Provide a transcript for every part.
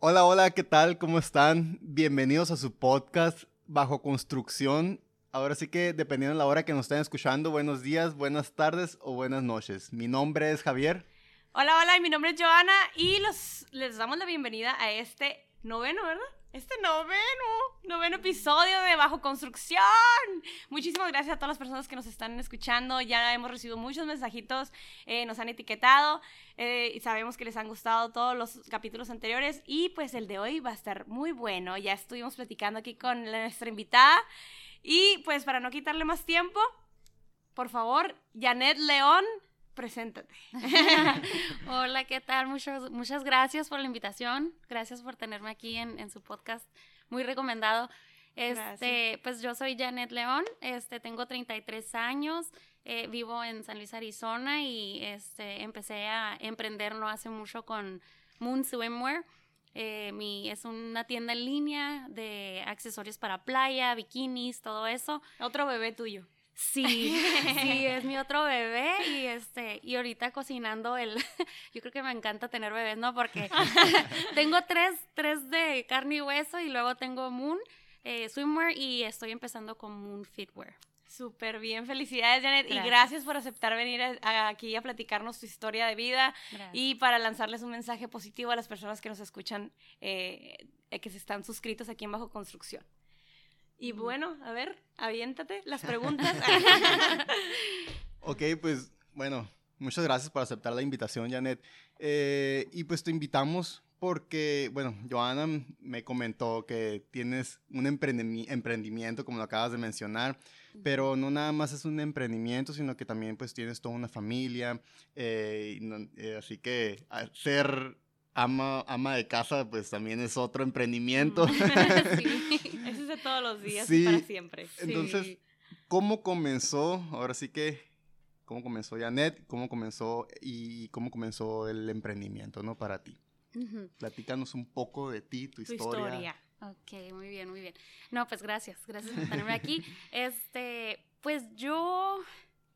Hola, hola, ¿qué tal? ¿Cómo están? Bienvenidos a su podcast Bajo Construcción. Ahora sí que dependiendo de la hora que nos estén escuchando, buenos días, buenas tardes o buenas noches. Mi nombre es Javier. Hola, hola, mi nombre es Joana y los, les damos la bienvenida a este noveno, ¿verdad? Este noveno, noveno episodio de Bajo Construcción. Muchísimas gracias a todas las personas que nos están escuchando. Ya hemos recibido muchos mensajitos, eh, nos han etiquetado eh, y sabemos que les han gustado todos los capítulos anteriores. Y pues el de hoy va a estar muy bueno. Ya estuvimos platicando aquí con nuestra invitada. Y pues para no quitarle más tiempo, por favor, Janet León, preséntate. Hola, ¿qué tal? Muchas, muchas gracias por la invitación. Gracias por tenerme aquí en, su podcast. Muy recomendado. Este, pues yo soy Janet León, este, tengo 33 años, eh, vivo en San Luis, Arizona y este, empecé a emprender no hace mucho con Moon Swimwear. Eh, mi, es una tienda en línea de accesorios para playa, bikinis, todo eso. Otro bebé tuyo. Sí, sí, es mi otro bebé y este, y ahorita cocinando el, yo creo que me encanta tener bebés, ¿no? Porque tengo tres, tres de carne y hueso y luego tengo Moon, eh, Swimwear y estoy empezando con Moon Fitwear. Súper bien, felicidades Janet y gracias por aceptar venir aquí a platicarnos tu historia de vida y para lanzarles un mensaje positivo a las personas que nos escuchan, eh, que se están suscritos aquí en Bajo Construcción. Y bueno, a ver, aviéntate las preguntas. ok, pues bueno, muchas gracias por aceptar la invitación, Janet. Eh, y pues te invitamos porque, bueno, Joana me comentó que tienes un emprendimiento, como lo acabas de mencionar, pero no nada más es un emprendimiento, sino que también pues tienes toda una familia, eh, eh, así que ser ama, ama de casa, pues también es otro emprendimiento. Sí, de todos los días y para siempre. Entonces, ¿cómo comenzó? Ahora sí que, ¿cómo comenzó Janet? ¿Cómo comenzó y cómo comenzó el emprendimiento, no? Para ti. Platícanos un poco de ti, tu, tu historia. Ok, muy bien, muy bien. No, pues gracias, gracias por tenerme aquí. Este, pues yo,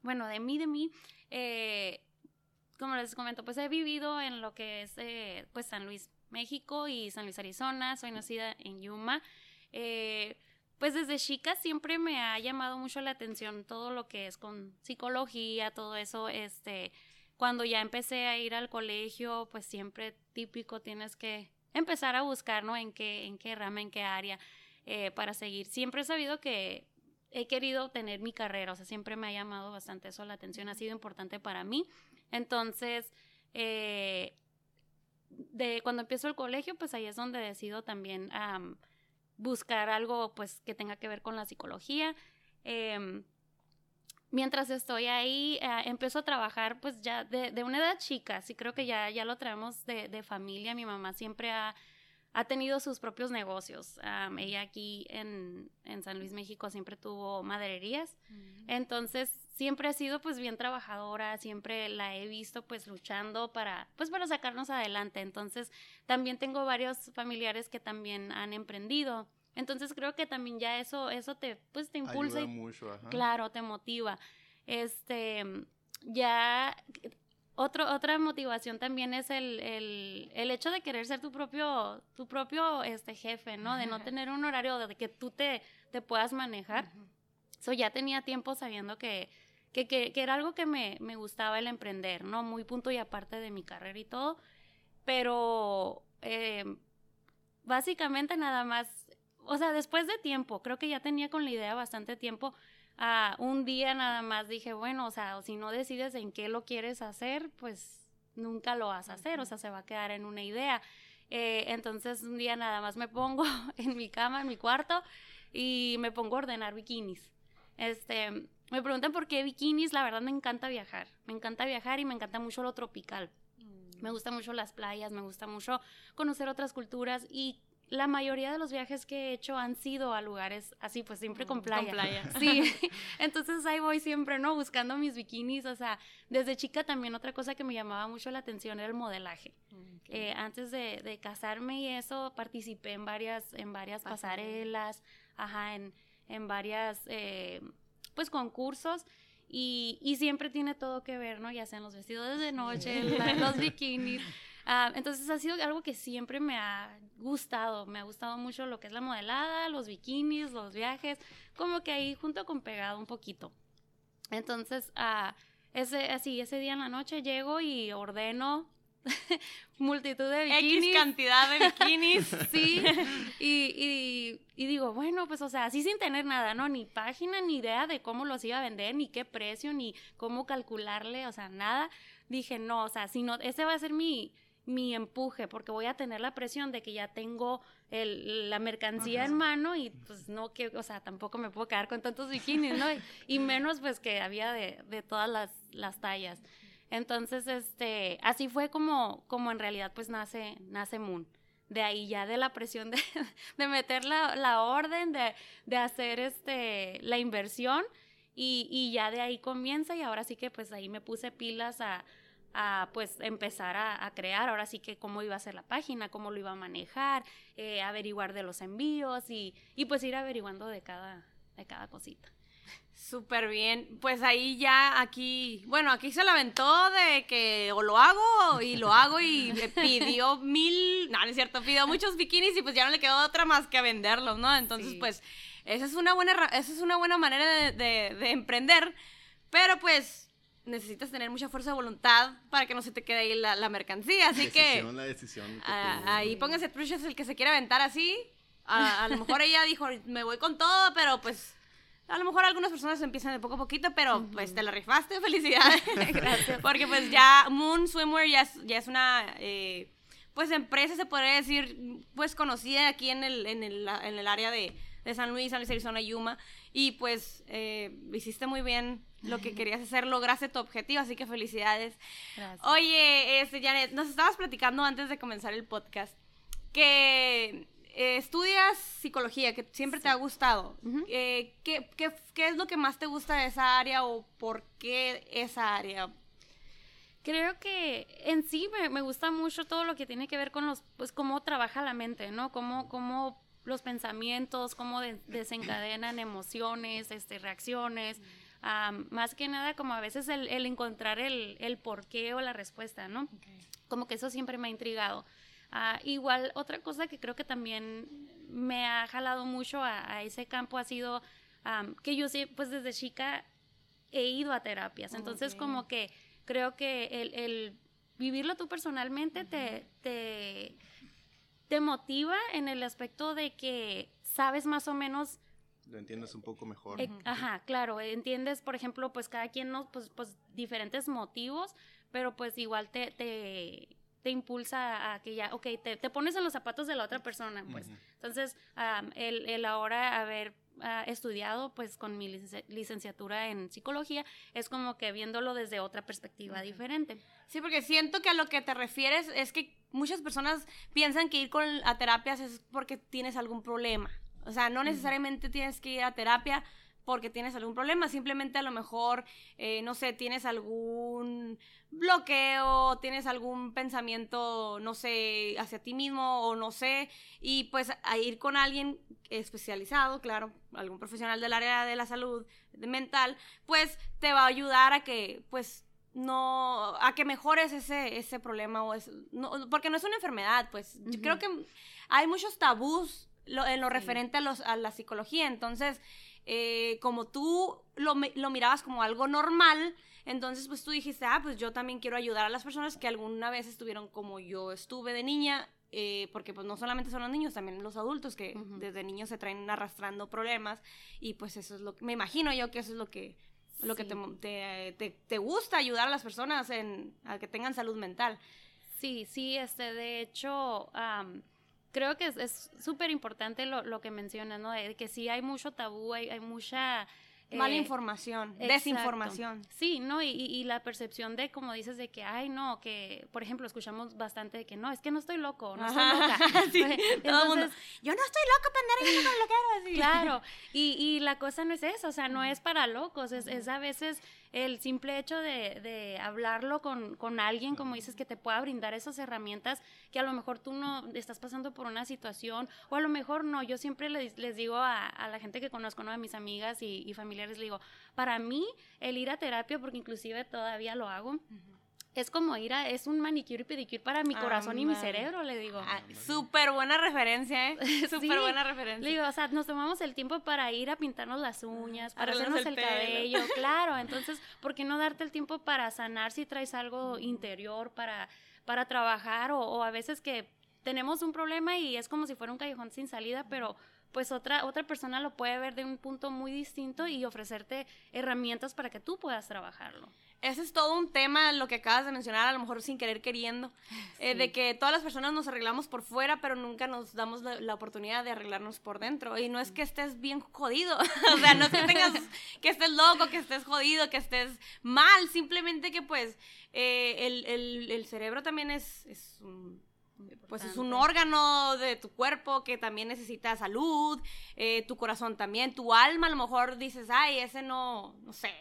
bueno, de mí, de mí, eh, como les comento, pues he vivido en lo que es eh, pues San Luis, México y San Luis, Arizona. Soy nacida en Yuma. Eh, pues desde chica siempre me ha llamado mucho la atención todo lo que es con psicología, todo eso, este, cuando ya empecé a ir al colegio, pues siempre típico tienes que empezar a buscar, ¿no? En qué, en qué rama, en qué área eh, para seguir. Siempre he sabido que he querido tener mi carrera, o sea, siempre me ha llamado bastante eso la atención, ha sido importante para mí. Entonces, eh, de cuando empiezo el colegio, pues ahí es donde decido también buscar algo pues que tenga que ver con la psicología. Em, mientras estoy ahí, eh, empiezo a trabajar pues ya de, una edad chica, sí creo que ya, ya lo traemos de, de familia, mi mamá siempre ha ha tenido sus propios negocios. ella aquí en, San Luis, México, siempre tuvo madererías. Mm. Entonces, siempre ha sido pues bien trabajadora, siempre la he visto pues luchando para pues para sacarnos adelante. Entonces, también tengo varios familiares que también han emprendido. Entonces, creo que también ya eso eso te pues te impulsa y mucho, claro, te motiva. Este, ya otro, otra motivación también es el, el, hecho de querer ser tu propio, tu propio este, jefe, ¿no? De no tener un horario de que tú te, te puedas manejar. Eso ya tenía tiempo sabiendo que, que, que, era algo que me, me, gustaba el emprender, ¿no? Muy punto y aparte de mi carrera y todo. Pero eh, básicamente nada más, o sea, después de tiempo, creo que ya tenía con la idea bastante tiempo un día nada más dije, bueno, o sea, si no decides en qué lo quieres hacer, pues nunca lo vas a hacer, o sea, se va a quedar en una idea. Eh, entonces un día nada más me pongo en mi cama, en mi cuarto, y me pongo a ordenar bikinis. Este, me preguntan por qué bikinis, la verdad me encanta viajar, me encanta viajar y me encanta mucho lo tropical. Mm. Me gusta mucho las playas, me gusta mucho conocer otras culturas y la mayoría de los viajes que he hecho han sido a lugares así, pues siempre con playa. Con playa. Sí, entonces ahí voy siempre, ¿no? Buscando mis bikinis, o sea, desde chica también otra cosa que me llamaba mucho la atención era el modelaje. Eh, antes de, casarme y eso, participé en varias, en varias pasarelas, ajá, en, en varias, eh, pues, concursos. Y, y, siempre tiene todo que ver, ¿no? Ya sean los vestidos de noche, los bikinis. Ah, entonces ha sido algo que siempre me ha gustado, me ha gustado mucho lo que es la modelada, los bikinis, los viajes, como que ahí junto con pegado un poquito. Entonces, ah, ese, así, ese día en la noche llego y ordeno multitud de bikinis. X cantidad de bikinis. sí, y, y, digo, bueno, pues o sea, así sin tener nada, ¿no? Ni página, ni idea de cómo los iba a vender, ni qué precio, ni cómo calcularle, o sea, nada. Dije, no, o sea, si no, ese va a ser mi, mi empuje, porque voy a tener la presión de que ya tengo el, la mercancía en mano y pues no que, o sea, tampoco me puedo quedar con tantos bikinis, ¿no? Y, menos pues que había de, de todas las, las, tallas. Entonces, este, así fue como, como en realidad pues nace, nace Moon. De ahí ya de la presión de, de meter la, la orden, de, de, hacer este, la inversión y, y ya de ahí comienza y ahora sí que pues ahí me puse pilas a a pues empezar a, crear, ahora sí que cómo iba a ser la página, cómo lo iba a manejar, eh, averiguar de los envíos y, y, pues ir averiguando de cada, de cada cosita. Súper bien, pues ahí ya aquí, bueno, aquí se la aventó de que o lo hago y lo hago y pidió mil, no, no es cierto, pidió muchos bikinis y pues ya no le quedó otra más que venderlos, ¿no? Entonces pues esa es una buena, esa es una buena manera de, de, de emprender, pero pues necesitas tener mucha fuerza de voluntad para que no se te quede ahí la, mercancía. Así que. La decisión. ahí póngase truchas el que se quiera aventar así. A, lo mejor ella dijo, me voy con todo, pero pues. A lo mejor algunas personas empiezan de poco a poquito, pero pues te la rifaste, felicidades. Gracias. Porque pues ya Moon Swimwear ya es, ya es una. Eh, pues empresa, se podría decir, pues conocida aquí en el, en el, en el área de, de San Luis, San Luis, Arizona, Yuma. Y pues eh, hiciste muy bien lo que querías hacer, lograste tu objetivo, así que felicidades. Gracias. Oye, este, Janet, nos estabas platicando antes de comenzar el podcast que eh, estudias psicología, que siempre te ha gustado. Eh, ¿qué, qué, qué, es lo que más te gusta de esa área o por qué esa área? Creo que en sí me, me, gusta mucho todo lo que tiene que ver con los, pues cómo trabaja la mente, ¿no? Cómo, cómo los pensamientos, cómo desencadenan emociones, este, reacciones más que nada como a veces el, encontrar el, el porqué o la respuesta, ¿no? Como que eso siempre me ha intrigado. Ah, igual, otra cosa que creo que también me ha jalado mucho a, ese campo ha sido que yo sí, pues desde chica he ido a terapias. Entonces, como que creo que el, el vivirlo tú personalmente te, te, te, motiva en el aspecto de que sabes más o menos lo entiendes un poco mejor. ajá, claro, entiendes, por ejemplo, pues cada quien, ¿no? Pues, pues diferentes motivos, pero pues igual te, te, te impulsa a que ya, ok, te, te, pones en los zapatos de la otra persona, pues. Entonces, el, el, ahora haber ah, estudiado, pues con mi licenciatura en psicología, es como que viéndolo desde otra perspectiva diferente. Sí, porque siento que a lo que te refieres es que muchas personas piensan que ir con, a terapias es porque tienes algún problema. O sea, no necesariamente tienes que ir a terapia porque tienes algún problema, simplemente a lo mejor, eh, no sé, tienes algún bloqueo, tienes algún pensamiento, no sé, hacia ti mismo o no sé, y pues a ir con alguien especializado, claro, algún profesional del área de la salud mental, pues te va a ayudar a que, pues, no, a que mejores ese, ese problema o es, no, porque no es una enfermedad, pues, yo creo que hay muchos tabús en lo referente a, los, a la psicología. Entonces, eh, como tú lo, lo, mirabas como algo normal, entonces pues tú dijiste, ah, pues yo también quiero ayudar a las personas que alguna vez estuvieron como yo estuve de niña, eh, porque pues no solamente son los niños, también los adultos que desde niños se traen arrastrando problemas y pues eso es lo que, me imagino yo que eso es lo que lo que te, te, te, gusta ayudar a las personas en, a que tengan salud mental. Sí, sí, este, de hecho, creo que es súper importante lo, lo, que mencionas, ¿no? De que sí hay mucho tabú, hay, hay mucha Mala eh, información, desinformación. Sí, ¿no? Y, y, la percepción de, como dices, de que, ay, no, que, por ejemplo, escuchamos bastante de que no, es que no estoy loco, no estoy loca. sí, todo el mundo, yo no estoy loco, pendejo, no lo quiero decir. Claro, y, y la cosa no es eso, o sea, no es para locos, es, es a veces el simple hecho de, de hablarlo con, con, alguien, como dices, que te pueda brindar esas herramientas que a lo mejor tú no estás pasando por una situación, o a lo mejor no. Yo siempre les, les digo a, a, la gente que conozco, ¿no? a mis amigas y, y familiares, les digo, para mí el ir a terapia, porque inclusive todavía lo hago, es como ir a, es un manicure y pedicure para mi corazón y mi cerebro, le digo. Ah, Súper buena referencia, ¿eh? Súper Sí. buena referencia. Le digo, o sea, nos tomamos el tiempo para ir a pintarnos las uñas, para Arreglarnos hacernos el cabello, claro. Entonces, ¿por qué no darte el tiempo para sanar si traes algo interior, para, para trabajar? O, o a veces que tenemos un problema y es como si fuera un callejón sin salida, pero pues otra, otra persona lo puede ver de un punto muy distinto y ofrecerte herramientas para que tú puedas trabajarlo. Ese es todo un tema, lo que acabas de mencionar, a lo mejor sin querer queriendo, eh, de que todas las personas nos arreglamos por fuera, pero nunca nos damos la, la oportunidad de arreglarnos por dentro. Y no es que estés bien jodido, o sea, no es que tengas, que estés loco, que estés jodido, que estés mal, simplemente que pues eh, el, el- el cerebro también es, es un pues es un órgano de tu cuerpo que también necesita salud, eh, tu corazón también, tu alma a lo mejor dices, ay, ese no, no sé,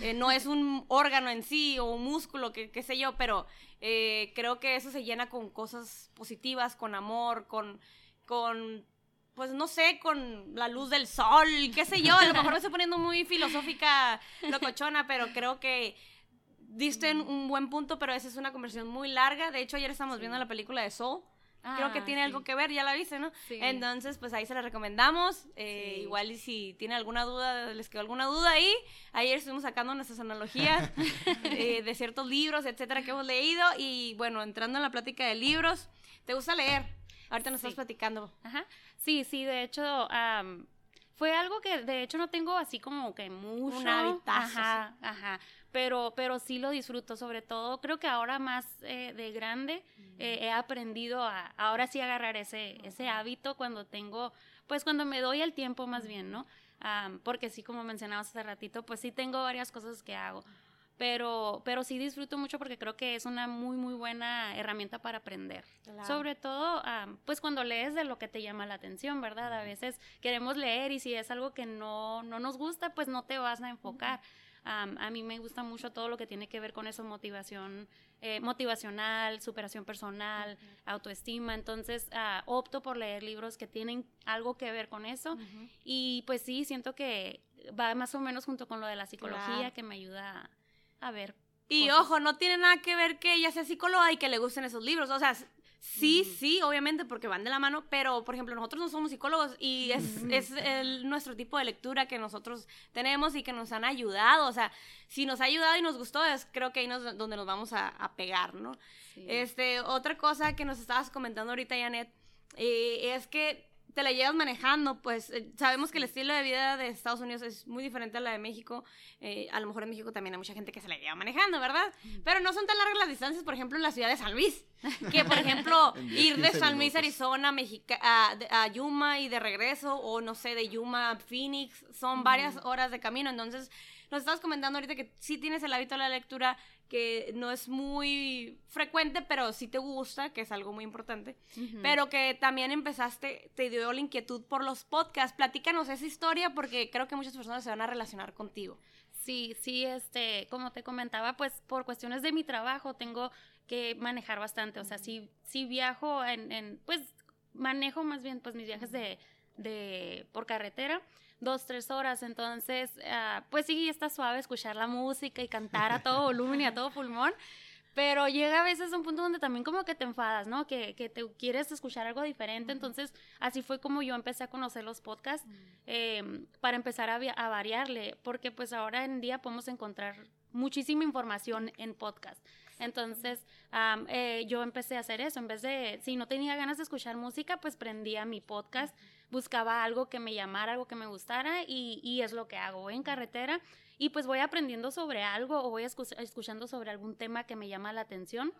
eh, no es un órgano en sí o un músculo, que, qué sé yo, pero eh, creo que eso se llena con cosas positivas, con amor, con, con, pues no sé, con la luz del sol, qué sé yo, a lo mejor me estoy poniendo muy filosófica, locochona, pero creo que diste un buen punto, pero esa es una conversación muy larga. De hecho, ayer estamos viendo la película de Soul. Creo que Ah, tiene sí. algo que ver, ya la viste, ¿no? Sí. Entonces, pues ahí se la recomendamos. Eh, Sí. Igual y si tiene alguna duda, les quedó alguna duda ahí. Ayer estuvimos sacando nuestras analogías eh, de ciertos libros, etcétera, que hemos leído. Y bueno, entrando en la plática de libros, ¿te gusta leer? Ahorita nos estás platicando. Ajá. Sí, sí, de hecho, am, fue algo que de hecho no tengo así como que mucho. habitazo, Ajá, ajá. Pero, pero sí lo disfruto, sobre todo creo que ahora más eh, de grande eh, he aprendido a ahora sí agarrar ese, ese hábito cuando tengo, pues cuando me doy el tiempo más bien, ¿no? Am, porque sí, como mencionabas hace ratito, pues sí tengo varias cosas que hago. Pero, pero sí disfruto mucho porque creo que es una muy, muy buena herramienta para aprender. Claro. Sobre todo, am, pues cuando lees de lo que te llama la atención, ¿verdad? A veces queremos leer y si es algo que no, no nos gusta, pues no te vas a enfocar. Am, a mí me gusta mucho todo lo que tiene que ver con eso, motivación eh, motivacional, superación personal, autoestima. Entonces, ah, opto por leer libros que tienen algo que ver con eso. Y pues sí, siento que va más o menos junto con lo de la psicología Claro. que me ayuda a, a ver. Y cosas. ojo, no tiene nada que ver que ella sea psicóloga y que le gusten esos libros. O sea, sí, sí, obviamente, porque van de la mano, pero, por ejemplo, nosotros no somos psicólogos y es, es el- nuestro tipo de lectura que nosotros tenemos y que nos han ayudado. O sea, si nos ha ayudado y nos gustó, es creo que ahí nos, donde nos vamos a, a pegar, ¿no? Sí. Este, otra cosa que nos estabas comentando ahorita, Janet, eh, es que te la llevas manejando, pues eh, sabemos que el estilo de vida de Estados Unidos es muy diferente a la de México. eh, a lo mejor en México también hay mucha gente que se la lleva manejando, ¿verdad? Pero no son tan largas las distancias, por ejemplo, en la ciudad de San Luis. Que, por ejemplo, En 10, ir de 15 San Luis. Arizona, Mexica, a, a Yuma y de regreso, o no sé, de Yuma a Phoenix, son varias horas de camino. Entonces, nos estabas comentando ahorita que sí tienes el hábito de la lectura, que no es muy frecuente, pero sí te gusta, que es algo muy importante. Pero que también empezaste, te dio la inquietud por los podcasts. Platícanos esa historia porque creo que muchas personas se van a relacionar contigo. Sí, sí, este, como te comentaba, pues por cuestiones de mi trabajo tengo que manejar bastante, o sea, si, si viajo en, en, pues manejo más bien pues mis viajes de, de por carretera, dos, tres horas, entonces, ah, pues sí, está suave escuchar la música y cantar a todo volumen y a todo pulmón, pero llega a veces un punto donde también como que te enfadas, ¿no? Que, que te quieres escuchar algo diferente, entonces así fue como yo empecé a conocer los podcasts eh, para empezar a, a variarle, porque pues ahora en día podemos encontrar muchísima información en podcast. Entonces, eh, yo empecé a hacer eso. En vez de, si no tenía ganas de escuchar música, pues prendía mi podcast, buscaba algo que me llamara, algo que me gustara y, es lo que hago. Voy en carretera y pues voy aprendiendo sobre algo o voy escu- escuchando sobre algún tema que me llama la atención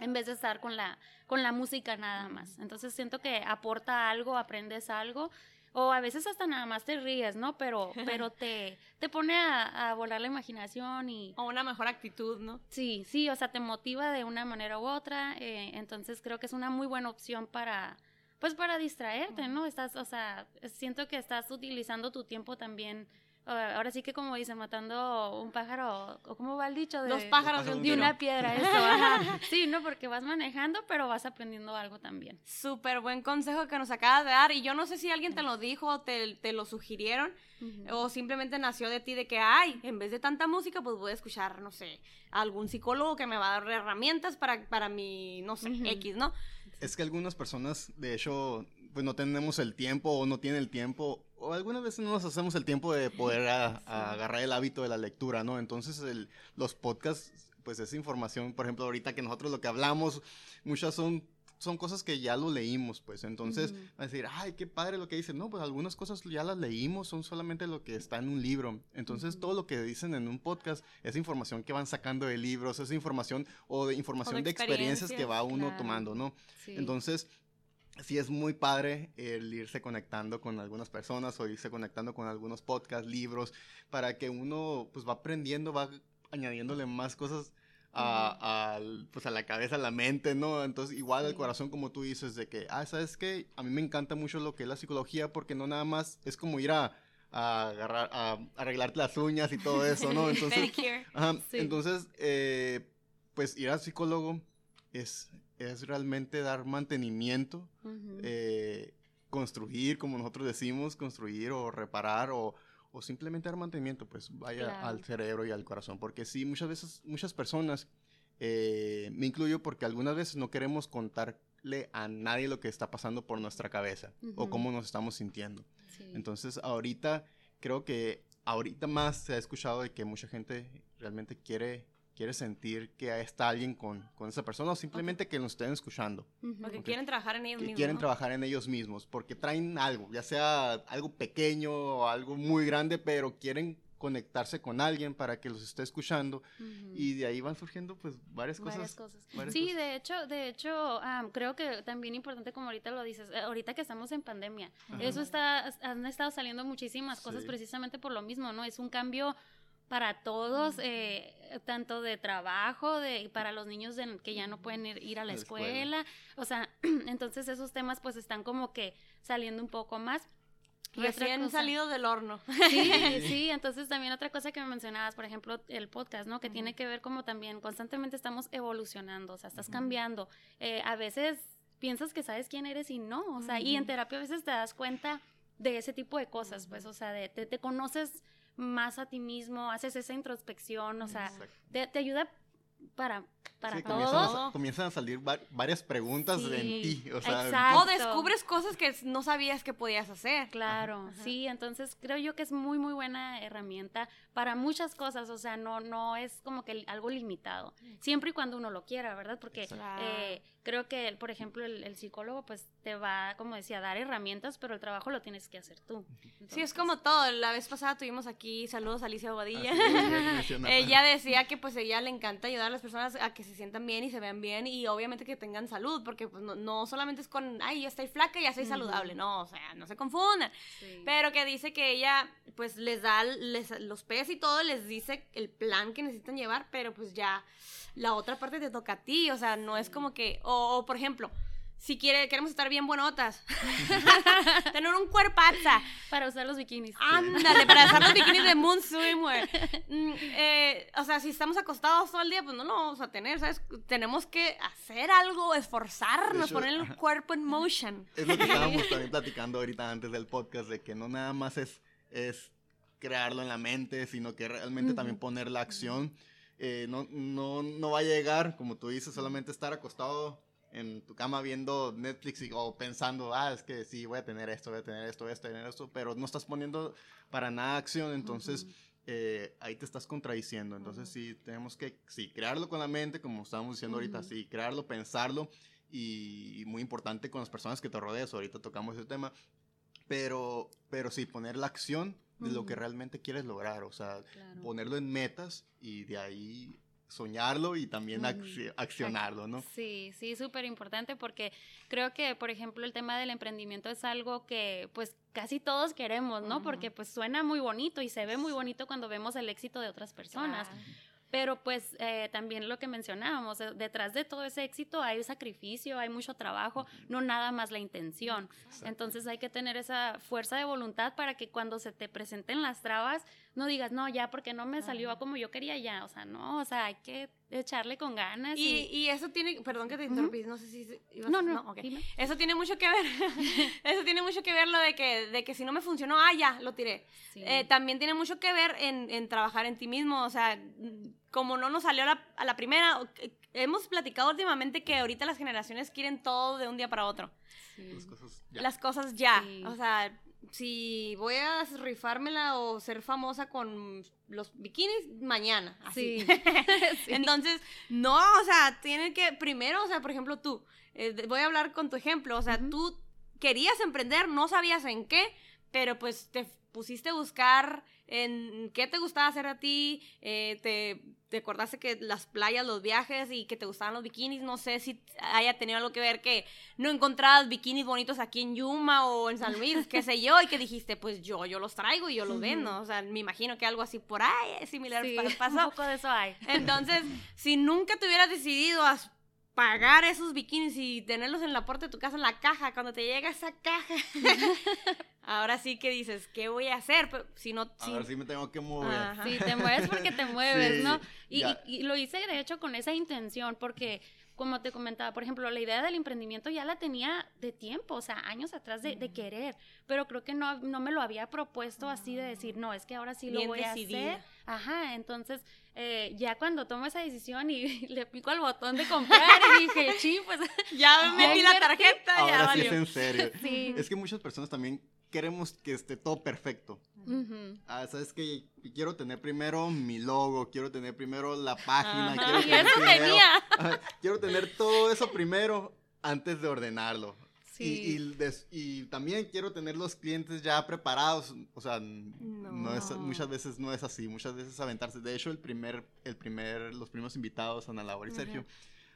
en vez de estar con la, con la música nada más. Entonces siento que aporta algo, aprendes algo, o a veces hasta nada más te ríes, ¿no? Pero, pero te, te pone a, a volar la imaginación y O una mejor actitud, ¿no? sí, sí, o sea, te motiva de una manera u otra, eh, entonces creo que es una muy buena opción para, pues para distraerte, ¿no? Estás, o sea, siento que estás utilizando tu tiempo también ahora sí que como dicen, matando un pájaro, o cómo va el dicho, de, Dos pájaros de un de tiro. una piedra, eso, ajá. Sí, ¿no? Porque vas manejando, pero vas aprendiendo algo también. Súper buen consejo que nos acabas de dar. Y yo no sé si alguien te lo dijo o te, te lo sugirieron. O simplemente nació de ti de que, ay, en vez de tanta música, pues voy a escuchar, no sé, algún psicólogo que me va a dar herramientas para, para mi, no sé. X, ¿no? Es que algunas personas, de hecho, pues no tenemos el tiempo o no tienen el tiempo, o algunas veces no nos hacemos el tiempo de poder a- a agarrar el hábito de la lectura, ¿no? Entonces, el- los podcasts, pues esa información, por ejemplo, ahorita que nosotros lo que hablamos, muchas son son cosas que ya lo leímos, pues entonces va a decir, ay, qué padre lo que dicen. No, pues algunas cosas ya las leímos, son solamente lo que está en un libro. Entonces, todo lo que dicen en un podcast es información que van sacando de libros, es información o de información de experiencias que va uno Claro. tomando, ¿no? Sí. Entonces, sí es muy padre el irse conectando con algunas personas o irse conectando con algunos podcasts, libros, para que uno pues va aprendiendo, va añadiéndole más cosas a, al- pues, a la cabeza, a la mente, ¿no? Entonces, igual al Sí. corazón, como tú dices, de que, ah, ¿sabes qué? A mí me encanta mucho lo que es la psicología porque no nada más es como ir a, a agarrar, a arreglarte las uñas y todo eso, ¿no? Entonces. Ajá, Sí. entonces, eh, pues ir al psicólogo es, es realmente dar mantenimiento, eh, construir, como nosotros decimos, construir o reparar o, o simplemente dar mantenimiento, pues vaya Claro. al cerebro y al corazón. Porque sí, muchas veces, muchas personas, eh, me incluyo porque algunas veces no queremos contarle a nadie lo que está pasando por nuestra cabeza o cómo nos estamos sintiendo. Sí. Entonces, ahorita creo que ahorita más se ha escuchado de que mucha gente realmente quiere, quiere sentir que está alguien con, con esa persona o simplemente que nos estén escuchando. Ujú. Porque Ok. quieren trabajar en ellos Que mismos. quieren ¿no? trabajar en ellos mismos porque traen algo, ya sea algo pequeño o algo muy grande, pero quieren conectarse con alguien para que los esté escuchando Ujú. y de ahí van surgiendo pues varias cosas. Varias cosas. varias Sí, cosas. de hecho, de hecho, am, creo que también importante como ahorita lo dices, eh, ahorita que estamos en pandemia, Ajá. eso está, han estado saliendo muchísimas cosas Sí. precisamente por lo mismo, ¿no? Es un cambio para todos, eh, tanto de trabajo, de para los niños de- que ya no pueden ir, ir a la escuela. escuela, o sea, entonces esos temas pues están como que saliendo un poco más. Y Recién cosa- salido del horno. Sí, sí, entonces también otra cosa que me mencionabas, por ejemplo, el podcast, ¿no? Que tiene que ver como también constantemente estamos evolucionando, o sea, estás cambiando. Eh, a veces piensas que sabes quién eres y no, o sea, y en terapia a veces te das cuenta de ese tipo de cosas, pues, o sea, de, te, te conoces más a ti mismo, haces esa introspección, o sea, te ayuda para, para Sí, todo. comienzan, a, comienzan a salir va- varias preguntas Sí, en ti. O sea, exacto. O descubres cosas que no sabías que podías hacer. Claro, Ajá. sí, entonces creo yo que es muy muy buena herramienta para muchas cosas, o sea, no no es como que algo limitado, siempre y cuando uno lo quiera, ¿verdad? Porque eh, creo que, por ejemplo, el, el psicólogo pues te va, como decía, a dar herramientas, pero el trabajo lo tienes que hacer tú. Sí, es Entonces, como todo. La vez pasada tuvimos aquí, saludos a Alicia Bobadilla. menciona- Ella decía que pues a ella le encanta ayudar a las personas a que se sientan bien y se vean bien y obviamente que tengan salud, porque pues no, no solamente es con, ay, ya estoy flaca, ya soy saludable, no, o sea, no se confundan. sí. Pero que dice que ella pues les da les, los pes y todo, les dice el plan que necesitan llevar, pero pues ya la otra parte te toca a ti, o sea, no es como que, o, o, por ejemplo, si quiere, queremos estar bien buenotas, tener un cuerpaza, para usar los bikinis. Ándale, para hacer los bikinis de Moon Swimwear. Mm, eh, o sea, si estamos acostados todo el día, pues no lo vamos a tener, ¿sabes? Tenemos que hacer algo, esforzarnos, hecho, poner el cuerpo en motion. Es lo que estábamos también platicando ahorita antes del podcast, de que no nada más es, es crearlo en la mente, sino que realmente también poner la acción. Eh, no, no, no va a llegar, como tú dices, solamente estar acostado en tu cama viendo Netflix y, o pensando, ah, es que sí, voy a tener esto, voy a tener esto, voy a tener esto, pero no estás poniendo para nada acción, entonces eh, ahí te estás contradiciendo. Entonces sí, tenemos que, sí, crearlo con la mente, como estábamos diciendo ahorita, Ujú. sí, crearlo, pensarlo y, muy importante con las personas que te rodeas, ahorita tocamos ese tema, pero, pero sí, poner la acción de lo que realmente quieres lograr, o sea, Claro. ponerlo en metas y de ahí soñarlo y también accionarlo, ¿no? Sí, sí, súper importante porque creo que, por ejemplo, el tema del emprendimiento es algo que pues casi todos queremos, ¿no? Porque pues suena muy bonito y se ve muy bonito cuando vemos el éxito de otras personas. Claro. Pero pues eh, también lo que mencionábamos, eh, detrás de todo ese éxito hay sacrificio, hay mucho trabajo, no nada más la intención. Entonces hay que tener esa fuerza de voluntad para que cuando se te presenten las trabas, no digas, no, ya porque no me salió como yo quería ya, o sea, no, o sea, hay que echarle con ganas. Y, y, eso tiene, perdón que te interrumpí, no sé si... Ibas, no, no, no Eso tiene mucho que ver, eso tiene mucho que ver lo de que, de que si no me funcionó, ah, ya, lo tiré. Eh, también tiene mucho que ver en, en, trabajar en ti mismo, o sea, como no nos salió a la, a la primera, eh, hemos platicado últimamente que ahorita las generaciones quieren todo de un día para otro. Las cosas ya. Las cosas ya, o sea si voy a rifármela o ser famosa con los bikinis mañana, así. Entonces, no, o sea, tienen que, primero, o sea, por ejemplo, tú, eh, voy a hablar con tu ejemplo, o sea, tú querías emprender, no sabías en qué, pero pues te pusiste a buscar en qué te gustaba hacer a ti, eh, te, te, acordaste que las playas, los viajes y que te gustaban los bikinis, no sé si haya tenido algo que ver que no encontrabas bikinis bonitos aquí en Yuma o en San Luis, qué sé yo, y que dijiste, pues yo, yo los traigo y yo los vendo, o sea, me imagino que algo así por ahí es similar sí, pasó. Un poco de eso hay. Entonces, si nunca te hubieras decidido a pagar esos bikinis y tenerlos en la puerta de tu casa en la caja, cuando te llega esa caja, ahora sí que dices, ¿qué voy a hacer? Pero si no, Ahora sí me tengo que mover. Sí, te mueves porque te mueves, ¿no? Y, y, lo hice de hecho con esa intención, porque como te comentaba, por ejemplo, la idea del emprendimiento ya la tenía de tiempo, o sea, años atrás de, querer, pero creo que no, no, me lo había propuesto así de decir, no, es que ahora sí lo voy a hacer. Ajá, entonces eh, ya cuando tomo esa decisión y le pico al botón de comprar y dije, sí, pues ya metí la tarjeta, ahora ya sí es en serio. Es que muchas personas también queremos que esté todo perfecto. Ah, sabes que quiero tener primero mi logo, quiero tener primero la página, quiero tener, quiero tener todo eso primero antes de ordenarlo. Y, y, también quiero tener los clientes ya preparados. O sea, no. es, muchas veces no es así. Muchas veces aventarse. De hecho, el primer, el primer, los primeros invitados, Ana Laura y Sergio,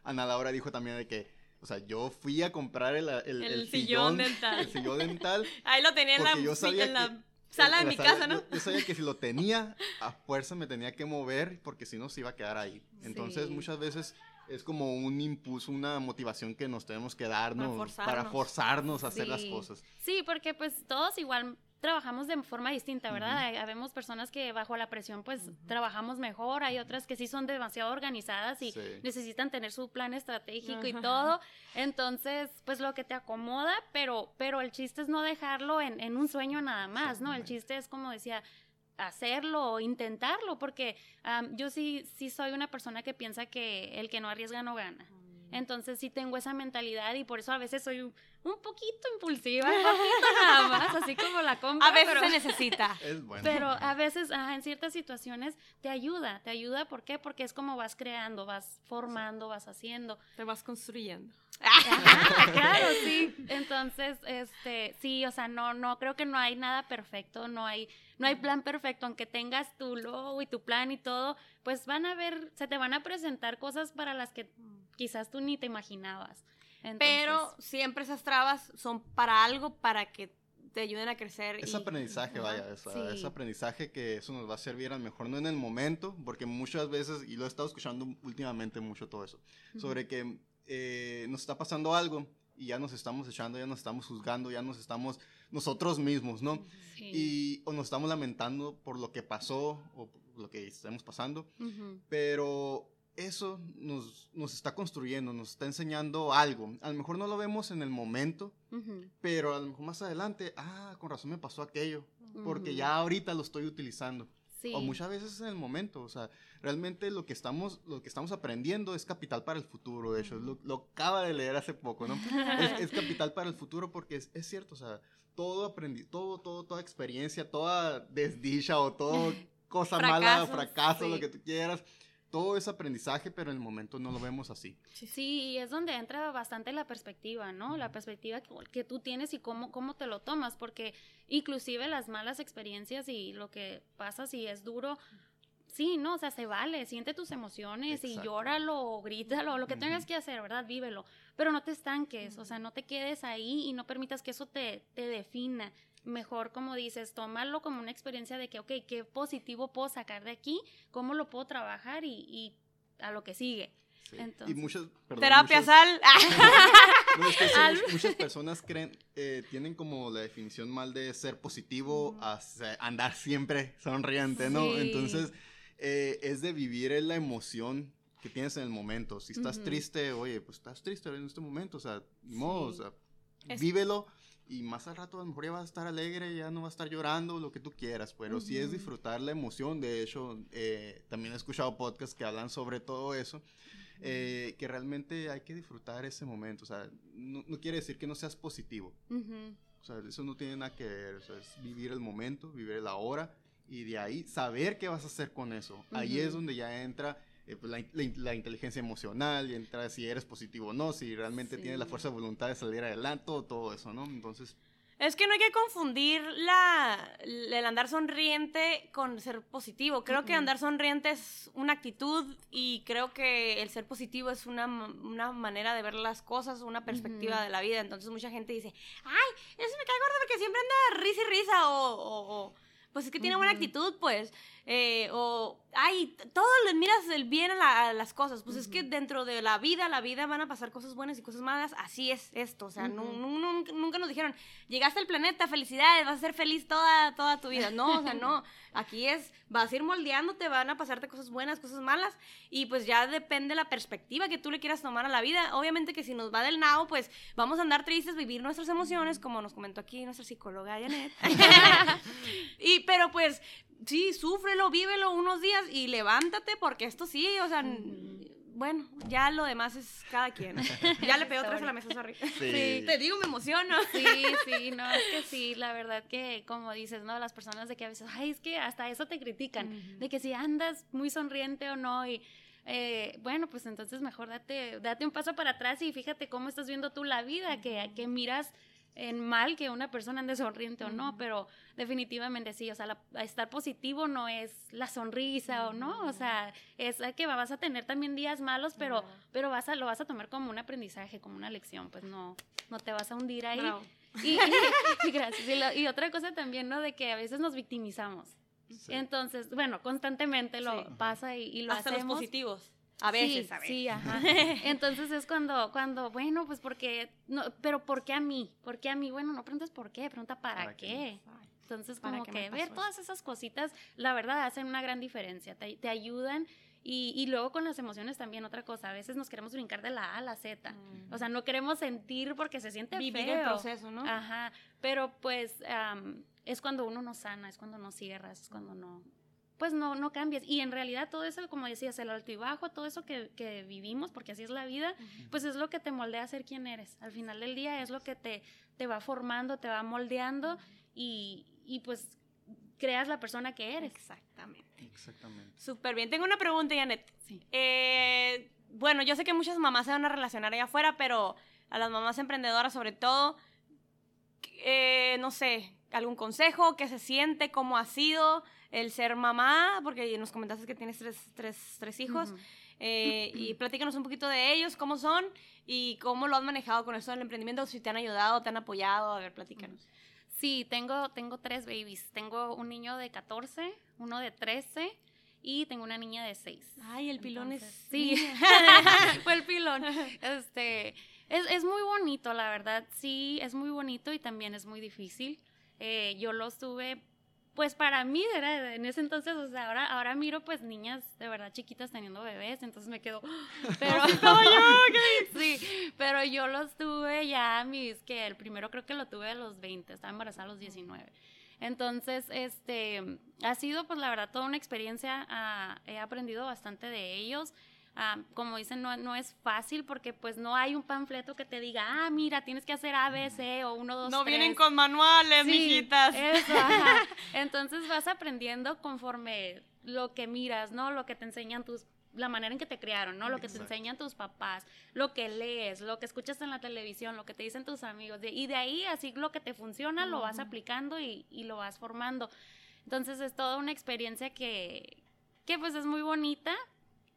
Ana Laura dijo también de que o sea, yo fui a comprar el, el, sillón, dental. El sillón dental. Ahí lo tenía en la, en la sala de mi casa, ¿no? Yo, sabía que si lo tenía, a fuerza me tenía que mover porque si no se iba a quedar ahí. Entonces, muchas veces es como un impulso, una motivación que nos tenemos que darnos para forzarnos, a hacer las cosas. Sí, porque pues todos igual trabajamos de forma distinta, ¿verdad? Habemos personas que bajo la presión pues trabajamos mejor, hay otras que sí son demasiado organizadas y necesitan tener su plan estratégico y todo. Entonces, pues lo que te acomoda, pero, pero el chiste es no dejarlo en, en un sueño nada más, ¿no? El chiste es como decía, hacerlo o intentarlo, porque yo sí, sí soy una persona que piensa que el que no arriesga no gana. Entonces sí tengo esa mentalidad y por eso a veces soy un, poquito impulsiva, un poquito nada más, así como la compra. A veces se necesita. Es bueno. Pero a veces en ciertas situaciones te ayuda, te ayuda, ¿por qué? Porque es como vas creando, vas formando, vas haciendo. Te vas construyendo. claro, sí. Entonces, este, sí, o sea, no, no, creo que no hay nada perfecto, no hay, no hay plan perfecto, aunque tengas tu logo y tu plan y todo, pues van a ver, se te van a presentar cosas para las que quizás tú ni te imaginabas. Pero siempre esas trabas son para algo, para que te ayuden a crecer. Es aprendizaje, vaya, es, aprendizaje que eso nos va a servir a lo mejor no en el momento, porque muchas veces, y lo he estado escuchando últimamente mucho todo eso, sobre que eh, nos está pasando algo y ya nos estamos echando, ya nos estamos juzgando, ya nos estamos nosotros mismos, ¿no? Y o nos estamos lamentando por lo que pasó o lo que estamos pasando, pero eso nos, nos, está construyendo, nos está enseñando algo. A lo mejor no lo vemos en el momento, pero a lo mejor más adelante, ah, con razón me pasó aquello, porque ya ahorita lo estoy utilizando. O muchas veces en el momento, o sea, realmente lo que estamos, lo que estamos aprendiendo es capital para el futuro, de hecho, lo, lo acaba de leer hace poco, ¿no? es, capital para el futuro porque es, es, cierto, o sea, todo aprendí, todo, todo, toda experiencia, toda desdicha o todo cosa mala, fracaso, lo que tú quieras, todo es aprendizaje, pero en el momento no lo vemos así. Sí, y es donde entra bastante la perspectiva, ¿no? La perspectiva que, que, tú tienes y cómo, cómo te lo tomas, porque inclusive las malas experiencias y lo que pasa si es duro, sí, no, o sea, se vale, siente tus emociones y Exacto. llóralo o grítalo, lo que tengas Ujú. que hacer, ¿verdad? Vívelo, pero no te estanques, o sea, no te quedes ahí y no permitas que eso te, te defina. Mejor, como dices, tómalo como una experiencia de que, ok, ¿qué positivo puedo sacar de aquí? ¿Cómo lo puedo trabajar? Y, y a lo que sigue. Sí. Entonces- y muchas, perdón, Terapia, muchas- sal. No, es que sí, Al- much- muchas personas creen, eh, tienen como la definición mal de ser positivo a andar siempre sonriente, ¿no? Sí. Entonces, eh, es de vivir en la emoción que tienes en el momento. Si estás triste, oye, pues estás triste en este momento, o sea, ni modo, o Sí. sea, Es- vívelo y más al rato a lo mejor ya vas a estar alegre, ya no vas a estar llorando, lo que tú quieras, pero sí es disfrutar la emoción. De hecho, eh, también he escuchado podcasts que hablan sobre todo eso eh, que realmente hay que disfrutar ese momento. O sea, no, no quiere decir que no seas positivo. Ujú. O sea, eso no tiene nada que ver. O sea, es vivir el momento, vivir el ahora y de ahí saber qué vas a hacer con eso. Ahí es donde ya entra eh, pues, la, la la inteligencia emocional y entra si eres positivo o no, si realmente tienes la Sí. fuerza de voluntad de salir adelante, todo, todo eso, ¿no? Entonces, Es que no hay que confundir la, el andar sonriente con ser positivo. Creo que andar sonriente es una actitud y creo que el ser positivo es una, una manera de ver las cosas, una perspectiva Ujú. de la vida. Entonces mucha gente dice, ay, eso me cae gordo porque siempre anda risa y risa o... o- o, pues es que tiene buena Ujú. actitud, pues. Eh, o, ay, todo le miras el bien a, la- a las cosas. Pues es que dentro de la vida, la vida van a pasar cosas buenas y cosas malas. Así es esto. O sea, nunca nos dijeron, llegaste al planeta, felicidades, vas a ser feliz toda, toda tu vida. No, o sea, no. Aquí es, vas a ir moldeándote, van a pasarte cosas buenas, cosas malas. Y pues ya depende la perspectiva que tú le quieras tomar a la vida. Obviamente que si nos va del nao, pues vamos a andar tristes, vivir nuestras emociones, como nos comentó aquí nuestra psicóloga Janet. y, pero pues, sí, súfrelo, vívelo unos días y levántate, porque esto sí, o sea, bueno, ya lo demás es cada quien. Ya le pegó vez a la mesa, sorry. Sí. Te digo, me emociono. Sí, sí, no, es que sí, la verdad que, como dices, ¿no? Las personas de que a veces, ay, es que hasta eso te critican, de que si andas muy sonriente o no, y eh, bueno, pues entonces mejor date, date un paso para atrás y fíjate cómo estás viendo tú la vida, que, que miras en mal que una persona ande sonriente o no, pero definitivamente sí, o sea, la- estar positivo no es la sonrisa o no, o sea, es que vas a tener también días malos, pero, pero vas a, lo vas a tomar como un aprendizaje, como una lección, pues no, no te vas a hundir ahí. Y, y- y gracias. Y, lo- y otra cosa también, ¿no? De que a veces nos victimizamos. sí. Entonces, bueno, constantemente lo Sí. pasa y, lo Hasta los hacemos. positivos. A veces, sí, a veces. Sí, ajá. Entonces es cuando, cuando, bueno, pues porque, no, pero ¿por qué a mí? ¿Por qué a mí? Bueno, no preguntes por qué, pregunta para, ¿Para qué? qué. Entonces, ¿Para como qué que ver todas esas cositas, la verdad, hacen una gran diferencia, te, te ayudan. Y, y luego con las emociones también, otra cosa, a veces nos queremos brincar de la A a la Z. Mm. O sea, no queremos sentir porque se siente Vivir feo. el proceso, ¿no? Ajá, pero pues am, es cuando uno no sana, es cuando no cierras, es cuando no, pues no, no cambias. Y en realidad todo eso, como decías, el alto y bajo, todo eso que, que vivimos, porque así es la vida, pues es lo que te moldea a ser quien eres. Al final del día es lo que te, te va formando, te va moldeando y, y pues creas la persona que eres. Exactamente. Exactamente. Súper bien. Tengo una pregunta, Janet. Sí. Eh, bueno, yo sé que muchas mamás se van a relacionar allá afuera, pero a las mamás emprendedoras sobre todo, eh, no sé, algún consejo, qué se siente, cómo ha sido el ser mamá, porque nos comentaste que tienes tres, tres, tres hijos, eh, y platícanos un poquito de ellos, cómo son y cómo lo has manejado con esto del emprendimiento, si te han ayudado, te han apoyado, a ver, platícanos. Sí, tengo, tengo tres babies. Tengo un niño de 14, uno de 13 y tengo una niña de 6. Ay, el pilón es... Sí, fue el pilón. Este, es, es muy bonito, la verdad. Sí, es muy bonito y también es muy difícil. Eh, yo los tuve, pues para mí era en ese entonces, o sea, ahora, ahora miro pues niñas de verdad chiquitas teniendo bebés, entonces me quedo, pero sí, pero yo los tuve ya mis, que el primero creo que lo tuve a los 20, estaba embarazada a los 19. Entonces, este, ha sido pues la verdad toda una experiencia, ah, he aprendido bastante de ellos. Ah, como dicen, no, no es fácil porque pues no hay un panfleto que te diga, ah, mira, tienes que hacer A, B, C o 1, 2, No 3. vienen con manuales, Sí, mijitas. Eso, ajá. Entonces vas aprendiendo conforme lo que miras, ¿no? Lo que te enseñan tus la manera en que te criaron, ¿no? Lo que te enseñan tus papás, lo que lees, lo que escuchas en la televisión, lo que te dicen tus amigos. de- y de ahí, así lo que te funciona, lo vas aplicando y, y lo vas formando. Entonces es toda una experiencia que, que pues es muy bonita,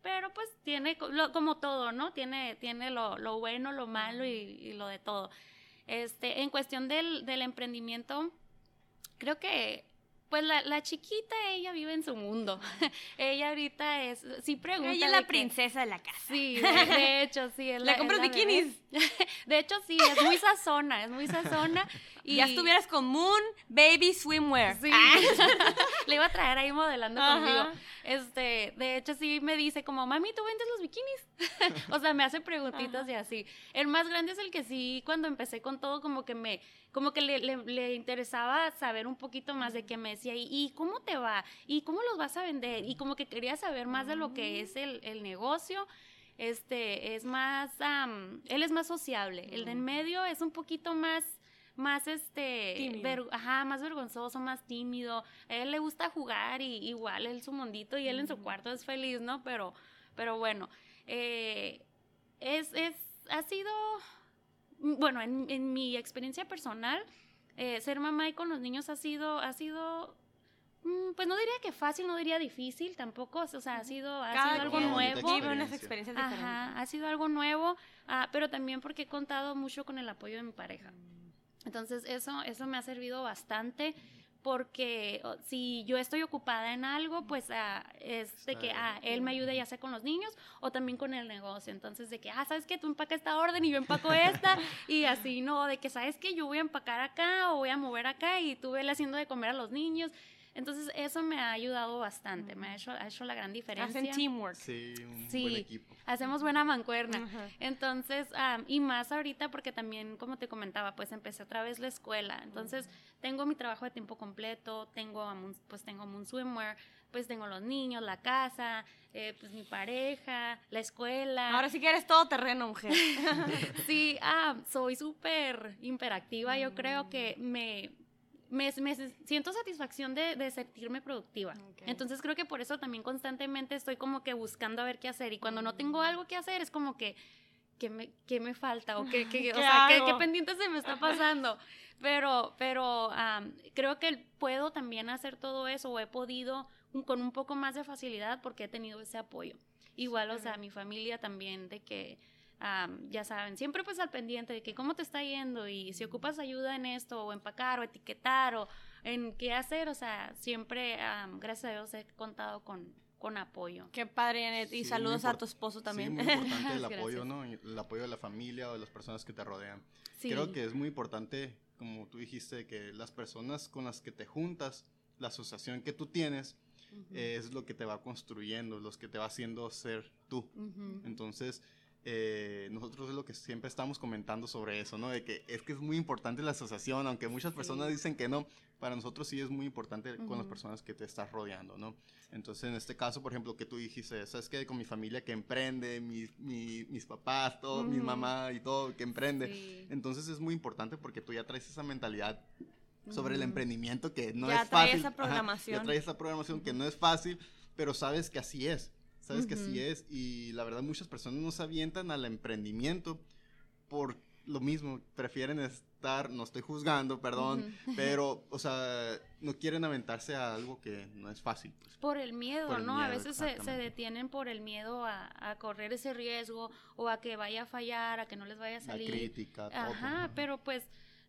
pero pues tiene lo- como todo, ¿no? Tiene, tiene lo, lo bueno, lo malo y, y lo de todo. Este, en cuestión del, del emprendimiento, creo que pues la, la chiquita, ella vive en su mundo. ella ahorita es, sí pregunta. Ella es la que- princesa de la casa. Sí, de, de hecho, sí. Es ¿Le la- compras bikinis? De hecho, sí, es muy sazona, es muy sazona. Y Ya estuvieras con Moon Baby Swimwear. Sí. Ah. Le iba a traer ahí modelando Ajá. conmigo. Este, de hecho, sí me dice como, mami, ¿tú vendes los bikinis? o sea, me hace preguntitas y así. El más grande es el que sí, cuando empecé con todo, como que me, como que le, le- le interesaba saber un poquito más de qué me decía, ¿y, y cómo te va? ¿Y cómo los vas a vender? Y como que quería saber más de lo que es el, el negocio. Este, es más, am, él es más sociable. El de en medio es un poquito más más este ver- ajá, más vergonzoso, más tímido. A él le gusta jugar y igual él su mondito y él en su cuarto es feliz, ¿no? Pero, pero bueno, eh, es, es, ha sido, mm, bueno, en, en mi experiencia personal, eh, ser mamá y con los niños ha sido, ha sido, mm, pues no diría que fácil, no diría difícil tampoco, o sea, ha sido, ha Cada sido algo nuevo. Unas Ajá, ha sido algo nuevo, ah, pero también porque he contado mucho con el apoyo de mi pareja. Entonces eso, eso me ha servido bastante porque si yo estoy ocupada en algo, pues ah, es de que ah, él me ayude ya sea con los niños o también con el negocio. Entonces de que, ah, ¿sabes qué? Tú empaca esta orden y yo empaco esta y así, no, de que, ¿sabes qué? Yo voy a empacar acá o voy a mover acá y tú vele haciendo de comer a los niños. Entonces eso me ha ayudado bastante, me ha hecho, ha hecho la gran diferencia. Hacen teamwork. Sí, un Sí. buen equipo. Hacemos buena mancuerna. Entonces, am, y más ahorita porque también, como te comentaba, pues empecé otra vez la escuela. Entonces, tengo mi trabajo de tiempo completo, tengo, a Moon- pues tengo Moon Swimwear, pues tengo los niños, la casa, eh, pues mi pareja, la escuela. Ahora sí que eres todo terreno, mujer. Sí, ah, soy súper imperactiva. Yo creo que me, me, me siento satisfacción de, de sentirme productiva. Ok. Entonces creo que por eso también constantemente estoy como que buscando a ver qué hacer. Y cuando no tengo algo que hacer, es como que, ¿qué me, qué me falta? ¿O qué, qué- o ¿Qué sea, ¿qué, pendiente se me está pasando? Pero, pero am, creo que puedo también hacer todo eso o he podido con un poco más de facilidad porque he tenido ese apoyo. Igual, o sea, mi familia también de que, am, ya saben, siempre pues al pendiente de que cómo te está yendo y si ocupas ayuda en esto o empacar o etiquetar o en qué hacer, o sea, siempre, am, gracias a Dios, he contado con, con apoyo. Qué padre, Janet. Y Sí, saludos a tu esposo Sí, también. muy importante el apoyo, ¿no? El apoyo de la familia o de las personas que te rodean. Sí. Creo que es muy importante, como tú dijiste, que las personas con las que te juntas, la asociación que tú tienes, Ujú. es lo que te va construyendo, los que te va haciendo ser tú. Ujú. Entonces, eh, nosotros es lo que siempre estamos comentando sobre eso, ¿no? De que es que es muy importante la asociación, aunque muchas personas Sí. dicen que no, para nosotros sí es muy importante con las personas que te estás rodeando, ¿no? Entonces, en este caso, por ejemplo, que tú dijiste, ¿sabes qué? Con mi familia que emprende, mis, mi- mis papás, todo, mi Ujú. mamá y todo que emprende. Sí. Entonces, es muy importante porque tú ya traes esa mentalidad sobre el Ujú. emprendimiento que no Ya es trae fácil. esa Ajá, programación. ya trae esa programación que no es fácil, pero sabes que así es. Sabes que así es. Y la verdad, muchas personas no se avientan al emprendimiento por lo mismo. Prefieren estar, no estoy juzgando, perdón, pero, o sea, no quieren aventarse a algo que no es fácil. pues. Por el miedo, Por el ¿no? a veces se, detienen por el miedo a, a correr ese riesgo o a que vaya a fallar, a que no les vaya a La salir. crítica, todo. Ajá, pero pues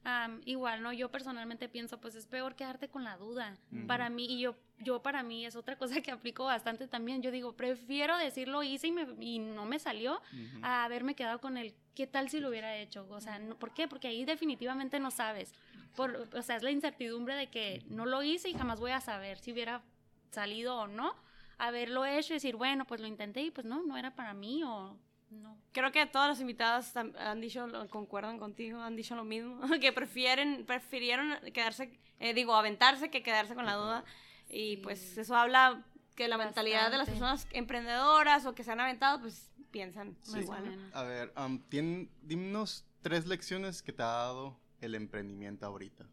am, igual, ¿no? Yo personalmente pienso, pues es peor quedarte con la duda. Para mí, y yo, yo para mí es otra cosa que aplico bastante también. Yo digo, prefiero decirlo hice y, me, y no me salió Ujú. a haberme quedado con el qué tal si lo hubiera hecho. O sea, no- ¿por qué? Porque ahí definitivamente no sabes. Por, o sea, es la incertidumbre de que no lo hice y jamás voy a saber si hubiera salido o no. Haberlo hecho y decir, bueno, pues lo intenté y pues no, no era para mí o no. Creo que todas las invitadas han dicho, concuerdan contigo, han dicho lo mismo, que prefieren, prefirieron quedarse, eh, digo, aventarse que quedarse con la duda. Y Sí. pues eso habla que la mentalidad de las personas emprendedoras o que se han aventado, pues piensan Sí. Más igual. o ¿no? menos. A ver, am, tien- dinos tres lecciones que te ha dado el emprendimiento ahorita.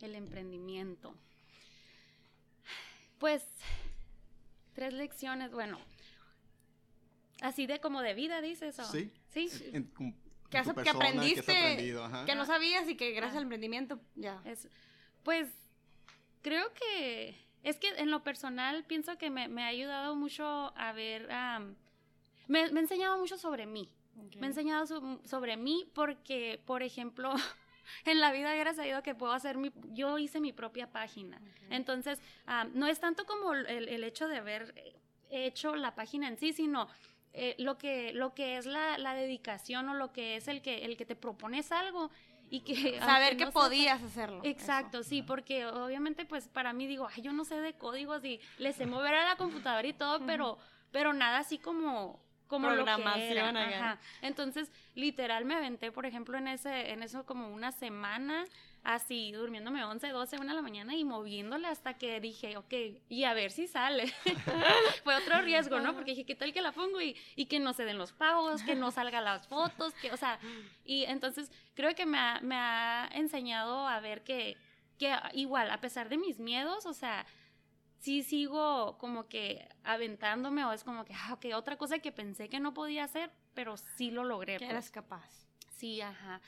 El emprendimiento. Pues, tres lecciones, bueno. Así de como de vida, dices. o- Sí. Sí. En- Que, aprendiste, Que has aprendido, ajá. que no sabías y que gracias Ah. al emprendimiento ya. Es, pues, creo que es que en lo personal pienso que me, me ha ayudado mucho a ver, am, me, me ha enseñado mucho sobre mí. Me ha enseñado so- sobre mí porque, por ejemplo, en la vida hubiera sabido que puedo hacer mi, yo hice mi propia página. Entonces, am, no es tanto como el, el hecho de haber hecho la página en sí, sino eh, lo, que, lo que es la, la dedicación o lo que es el que, el que te propones algo y que... Saber que no podías hacerlo. Exacto, sí, porque obviamente pues para mí digo, ay, yo no sé de códigos y le sé mover a la computadora y todo, pero, pero nada así como como lo que Programación, era. Ajá. Entonces, literal me aventé, por ejemplo, en ese en eso como una semana así durmiéndome 11, 12, 1 de la mañana y moviéndole hasta que dije, ok, y a ver si sale. Fue otro riesgo, ¿no? Porque dije, ¿qué tal que la pongo y, y que no se den los pagos, que no salgan las fotos, que, o sea, y entonces creo que me ha, me ha enseñado a ver que, que igual, a pesar de mis miedos, o sea, sí sigo como que aventándome o es como que, ah, ok, otra cosa que pensé que no podía hacer, pero sí lo logré. Que pues. eras capaz. Sí, ajá.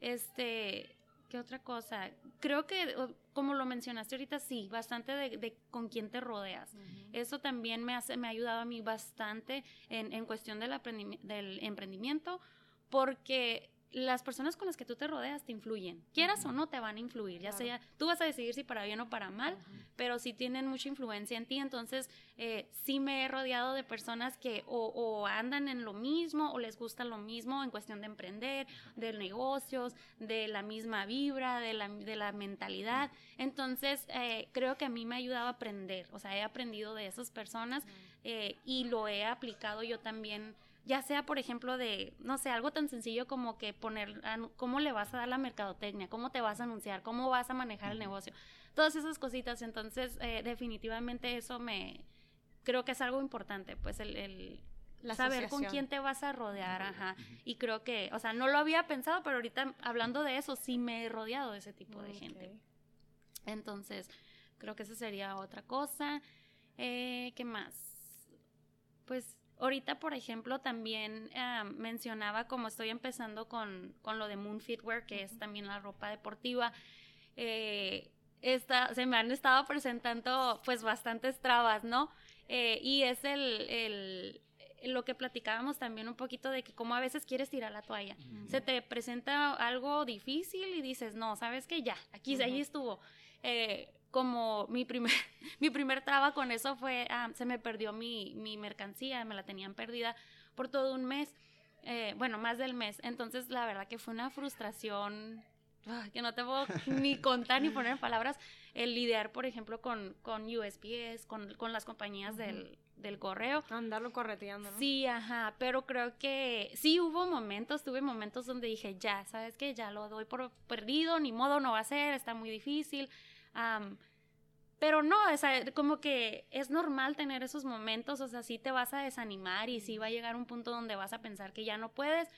Este, ¿qué otra cosa? Creo que, como lo mencionaste ahorita, sí, bastante de, de con quién te rodeas. Eso también me, hace, me ha ayudado a mí bastante en, en cuestión del, del emprendimiento, porque las personas con las que tú te rodeas te influyen. Quieras o no, te van a influir. Ya Claro. sea, tú vas a decidir si para bien o para mal, pero sí tienen mucha influencia en ti. Entonces, eh, sí me he rodeado de personas que o, o andan en lo mismo o les gusta lo mismo en cuestión de emprender, de negocios, de la misma vibra, de la, de la mentalidad. Entonces, eh, creo que a mí me ha ayudado a aprender. O sea, he aprendido de esas personas eh, y lo he aplicado yo también. Ya sea, por ejemplo, de, no sé, algo tan sencillo como que poner, cómo le vas a dar la mercadotecnia, cómo te vas a anunciar, cómo vas a manejar el negocio todas esas cositas. Entonces, eh, definitivamente eso me creo que es algo importante, pues el, el La saber con quién te vas a rodear, ajá. Y creo que, o sea, no lo había pensado, pero ahorita hablando de eso, sí me he rodeado de ese tipo de gente. Entonces, creo que esa sería otra cosa. Eh, ¿Qué más? Pues ahorita, por ejemplo, también ah, mencionaba como estoy empezando con, con lo de Moon Fitwear, que es también la ropa deportiva. Eh, esta- se me han estado presentando pues bastantes trabas, ¿no? Eh, y es el, el- lo que platicábamos también un poquito de que como a veces quieres tirar la toalla. Se te presenta algo difícil y dices, no, ¿sabes qué? Ya, aquí, ahí estuvo. Eh, como mi primer, mi primer traba con eso fue, ah, se me perdió mi, mi mercancía, me la tenían perdida por todo un mes, eh, bueno, más del mes. Entonces, la verdad que fue una frustración que no te puedo ni contar ni poner en palabras el lidiar, por ejemplo, con, con USPS, con, con las compañías del, del correo. Andarlo correteando, ¿no? Sí, ajá, pero creo que sí hubo momentos, tuve momentos donde dije, ya, ¿sabes qué? Ya lo doy por perdido, ni modo, no va a ser, está muy difícil. Am, pero no, o sea, como que es normal tener esos momentos, o sea, sí te vas a desanimar y sí va a llegar un punto donde vas a pensar que ya no puedes,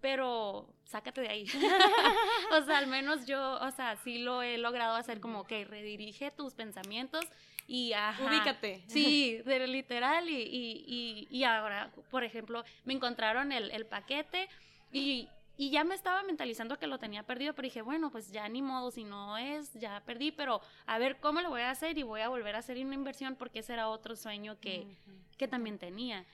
pero sácate de ahí. o sea, al menos yo, o sea, sí lo he logrado hacer como que redirige tus pensamientos y ajá. Ubícate. Sí, de literal y, y, y, y ahora, por ejemplo, me encontraron el, el paquete y, y ya me estaba mentalizando que lo tenía perdido, pero dije, bueno, pues ya ni modo, si no es, ya perdí, pero a ver cómo lo voy a hacer y voy a volver a hacer una inversión porque ese era otro sueño que, Ujú. que también tenía.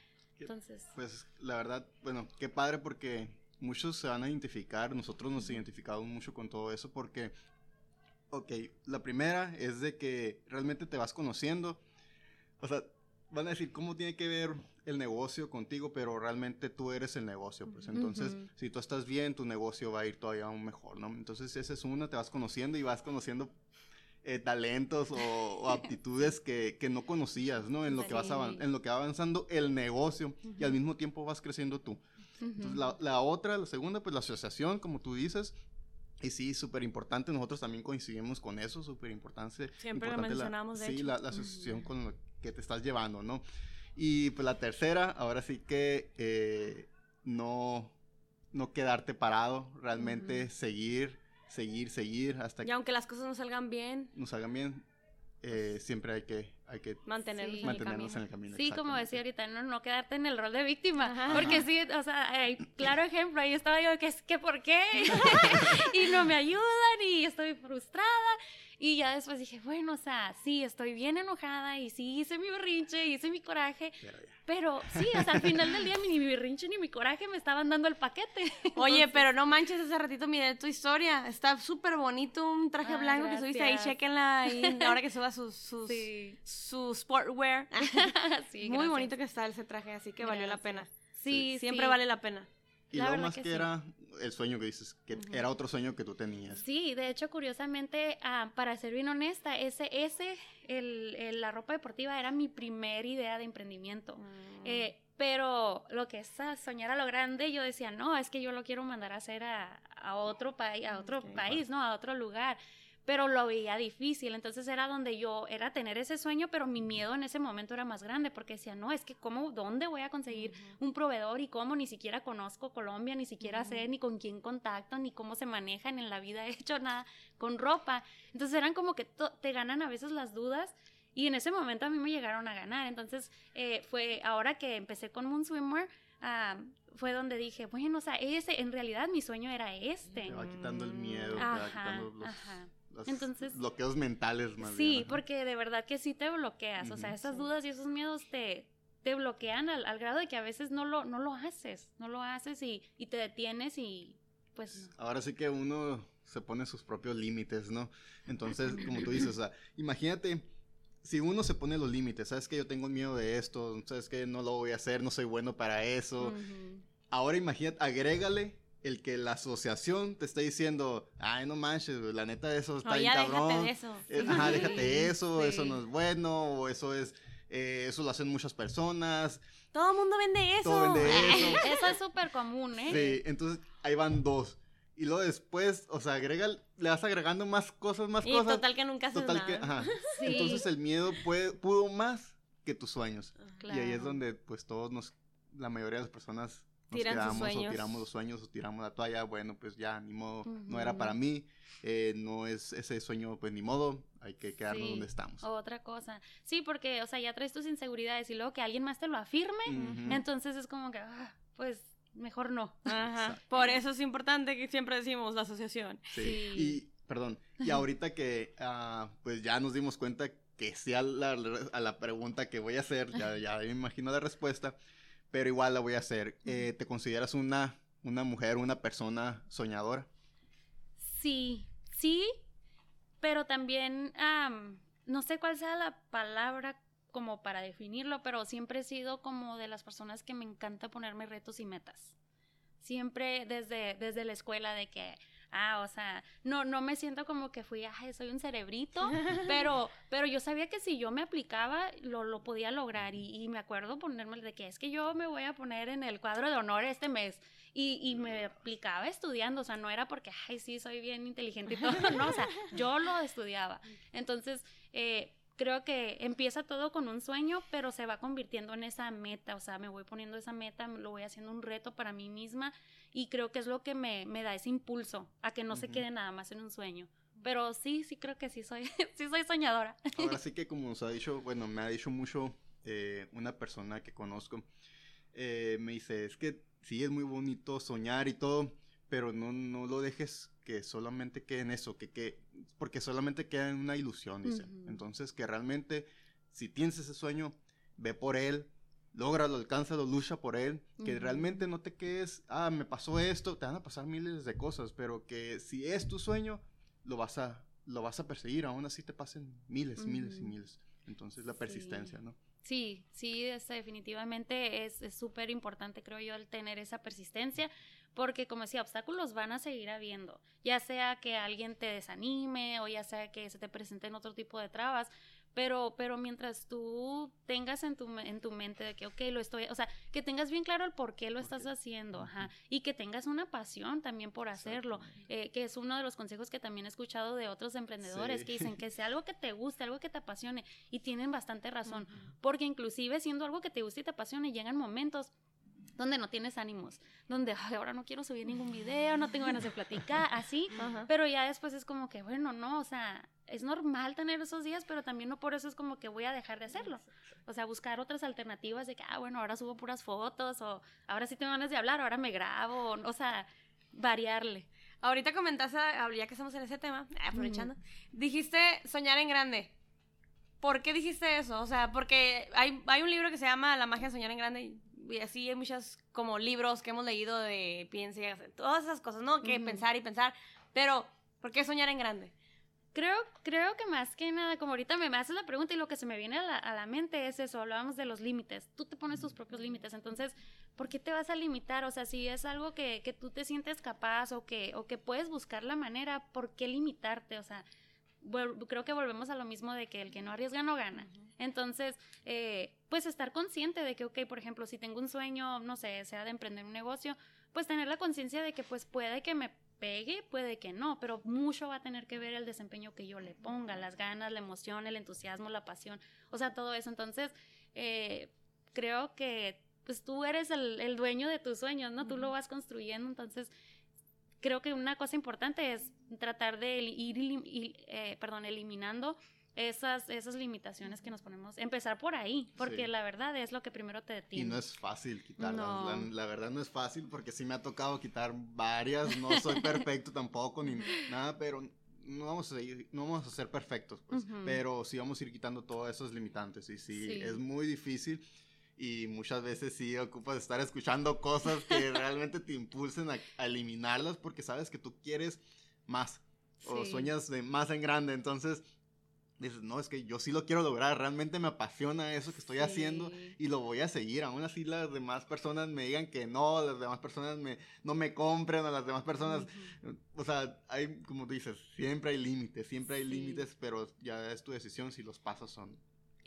Entonces, Pues la verdad, bueno, qué padre porque muchos se van a identificar, nosotros nos identificamos mucho con todo eso porque, ok, la primera es de que realmente te vas conociendo, o sea, van a decir cómo tiene que ver el negocio contigo, pero realmente tú eres el negocio, pues entonces Ujú. si tú estás bien, tu negocio va a ir todavía aún mejor, ¿no? Entonces esa es una, te vas conociendo y vas conociendo eh, talentos o, o aptitudes que, que no conocías, ¿no? En lo, que vas en lo que va avanzando el negocio y al mismo tiempo vas creciendo tú. Entonces, la, la otra, la segunda, pues la asociación, como tú dices, y sí, súper importante, nosotros también coincidimos con eso, súper importante. Siempre lo importante la- mencionamos, de Sí, hecho. la, la asociación con lo que te estás llevando, ¿no? Y pues la tercera, ahora sí que eh, no, no quedarte parado, realmente Ujú. seguir, seguir, seguir, hasta Y que aunque las cosas no salgan bien, nos hagan bien, eh, siempre hay que, hay que mantenernos Sí. en el mantenernos camino. en el camino. Sí, como decía ahorita, no, no quedarte en el rol de víctima. Ajá. Porque sí, o sea, hay claro ejemplo, ahí estaba yo que es que por qué y no me ayudan y estoy frustrada Y ya después dije, bueno, o sea, sí, estoy bien enojada y sí hice mi berrinche, hice mi coraje, Pero sí, o sea, al final del día ni mi berrinche ni mi coraje me estaban dando el paquete. Oye, Entonces, pero no manches, hace ratito miré tu historia. Está súper bonito un traje blanco que subiste ahí. gracias. Chequenla ahí ahora que suba sus, sus, Sí. su sportwear. Sí, Muy gracias. bonito que está ese traje, así que valió la Gracias. pena. Sí, Siempre sí. vale la pena. Y La verdad más que que, sí. era el sueño que dices, que era otro sueño que tú tenías. Sí, de hecho, curiosamente, ah, para ser bien honesta, ese, ese, el, el- la ropa deportiva era mi primer idea de emprendimiento. Mm. Eh, pero lo que es a soñar a lo grande, yo decía, no, es que yo lo quiero mandar a hacer a, a otro país, a otro Ok. país, ¿no? A otro lugar. Pero lo veía difícil, entonces era donde yo, era tener ese sueño, pero mi miedo en ese momento era más grande, porque decía, no, es que cómo, ¿dónde voy a conseguir un proveedor y cómo? Ni siquiera conozco Colombia, ni siquiera sé ni con quién contacto, ni cómo se manejan en la vida, he hecho nada con ropa. Entonces eran como que te ganan a veces las dudas y en ese momento a mí me llegaron a ganar. Entonces eh, fue ahora que empecé con Moon Swimwear, ah, fue donde dije, bueno, o sea, ese, en realidad mi sueño era este. Te va quitando el miedo, te Ajá, va quitando los, ajá. Los Entonces- bloqueos mentales más Sí, bien, porque de verdad que sí te bloqueas, o sea, esas Sí. dudas y esos miedos te, te bloquean al, al grado de que a veces no lo, no lo haces, no lo haces y, y te detienes y pues no. Ahora sí que uno se pone sus propios límites, ¿no? Entonces, como tú dices, o sea, imagínate, si uno se pone los límites, sabes que yo tengo miedo de esto, sabes que no lo voy a hacer, no soy bueno para eso. Ahora imagínate, agrégale el que la asociación te está diciendo, ay, no manches, la neta eso está No, bien cabrón. déjate de eso. Eh, Ajá, déjate eso, eso sí. no es bueno, o eso es, eh, eso lo hacen muchas personas. Todo el mundo vende eso. Todo vende eso. Eso es súper común, ¿eh? Sí, entonces ahí van dos. Y luego después, o sea, agrega, le vas agregando más cosas, más Y cosas. total que nunca haces Total que, nada. ajá. Sí. Entonces el miedo puede, pudo más que tus sueños. Y ahí es Claro. donde pues todos nos, la mayoría de las personas nos Tiran sus quedamos o sueños. tiramos los sueños o tiramos la toalla. Bueno, pues ya, ni modo, no era para mí, eh, no es ese sueño, pues ni modo, hay que quedarnos Sí. donde estamos. Otra cosa. Sí, porque, o sea, ya traes tus inseguridades y luego que alguien más te lo afirme, Ujú. entonces es como que, ah, pues, mejor no. Ajá. Por eso es importante que siempre decimos la asociación. Sí. Sí. Y, perdón, y ahorita que ah, pues ya nos dimos cuenta que sí a la, a la pregunta que voy a hacer, ya, ya me imagino la respuesta, pero igual la voy a hacer. Eh, ¿Te consideras una, una mujer, una persona soñadora? Sí, sí, pero también, am, no sé cuál sea la palabra como para definirlo, pero siempre he sido como de las personas que me encanta ponerme retos y metas. Siempre desde, desde la escuela de que, ah, o sea, no, no me siento como que fui, ay, soy un cerebrito, pero, pero yo sabía que si yo me aplicaba, lo, lo podía lograr. Y, y me acuerdo ponerme de que es que yo me voy a poner en el cuadro de honor este mes. Y, y me aplicaba estudiando, o sea, no era porque, ay, sí, soy bien inteligente y todo, no, o sea, yo lo estudiaba. Entonces, eh, creo que empieza todo con un sueño, pero se va convirtiendo en esa meta, o sea, me voy poniendo esa meta, lo voy haciendo un reto para mí misma y creo que es lo que me, me da ese impulso a que no se quede nada más en un sueño. Pero sí, sí creo que sí soy, sí soy soñadora. Ahora sí que como nos ha dicho, bueno, me ha dicho mucho eh, una persona que conozco, eh, me dice, es que sí es muy bonito soñar y todo, pero no, no lo dejes que solamente quede en eso, que, que, porque solamente queda en una ilusión, dice. Ujú. Entonces que realmente, si tienes ese sueño, ve por él, lógralo, alcánzalo, lucha por él, que Ujú. realmente no te quedes, ah, me pasó esto, te van a pasar miles de cosas, pero que si es tu sueño, lo vas a, lo vas a perseguir, aún así te pasen miles, miles y miles. Entonces la Sí. persistencia, ¿no? Sí, sí, es, definitivamente es es súper importante, creo yo, el tener esa persistencia, porque como decía, obstáculos van a seguir habiendo, ya sea que alguien te desanime o ya sea que se te presenten otro tipo de trabas, pero, pero mientras tú tengas en tu, en tu mente de que, ok, lo estoy, o sea, que tengas bien claro el por qué lo ¿Por estás haciendo, ajá, y que tengas una pasión también por hacerlo, eh, que es uno de los consejos que también he escuchado de otros emprendedores Sí. que dicen que sea algo que te guste, algo que te apasione, y tienen bastante razón, porque inclusive siendo algo que te gusta y te apasione, llegan momentos donde no tienes ánimos, donde "Ay, ahora no quiero subir ningún video, no tengo ganas de platicar, así, Ajá. pero ya después es como que, bueno, no, o sea, es normal tener esos días, pero también no por eso es como que voy a dejar de hacerlo. O sea, buscar otras alternativas de que, ah, bueno, ahora subo puras fotos, o ahora sí tengo ganas de hablar, ahora me grabo, o sea, variarle. Ahorita comentaste, ya que estamos en ese tema, aprovechando, dijiste soñar en grande. ¿Por qué dijiste eso? O sea, porque hay, hay un libro que se llama La magia de soñar en grande y así hay muchos como libros que hemos leído de piensa, todas esas cosas, ¿no? Que pensar y pensar. Pero, ¿por qué soñar en grande? Creo, creo que más que nada, como ahorita me haces la pregunta y lo que se me viene a la, a la mente es eso, hablábamos de los límites, tú te pones tus propios límites, entonces, ¿por qué te vas a limitar? O sea, si es algo que, que tú te sientes capaz o que, o que puedes buscar la manera, ¿por qué limitarte? O sea, creo que volvemos a lo mismo de que el que no arriesga no gana. Entonces, eh, pues estar consciente de que, ok, por ejemplo, si tengo un sueño, no sé, sea de emprender un negocio, pues tener la conciencia de que pues puede que me pegue, puede que no, pero mucho va a tener que ver el desempeño que yo le ponga, las ganas, la emoción, el entusiasmo, la pasión, o sea, todo eso. Entonces, eh, creo que pues tú eres el, dueño de tus sueños, ¿no? Tú lo vas construyendo, entonces creo que una cosa importante es tratar de ir, eh, perdón, eliminando esas, esas limitaciones que nos ponemos. Empezar por ahí, porque la verdad es lo que primero te detiene. Y no es fácil quitarlas. La, verdad no es fácil porque sí me ha tocado quitar varias. No soy perfecto tampoco ni nada, pero no vamos a, no vamos a ser perfectos, pues. Pero sí vamos a ir quitando todos esos limitantes. Y sí, es muy difícil y muchas veces sí ocupas estar escuchando cosas que realmente te impulsen a, eliminarlas porque sabes que tú quieres más o sueñas de más en grande. Entonces dices, no, es que yo sí lo quiero lograr, realmente me apasiona eso que estoy haciendo y lo voy a seguir. Aún así las demás personas me digan que no, las demás personas me, no me compren, a las demás personas, o sea, hay, como dices, siempre hay límites, siempre hay límites, pero ya es tu decisión si los pasos son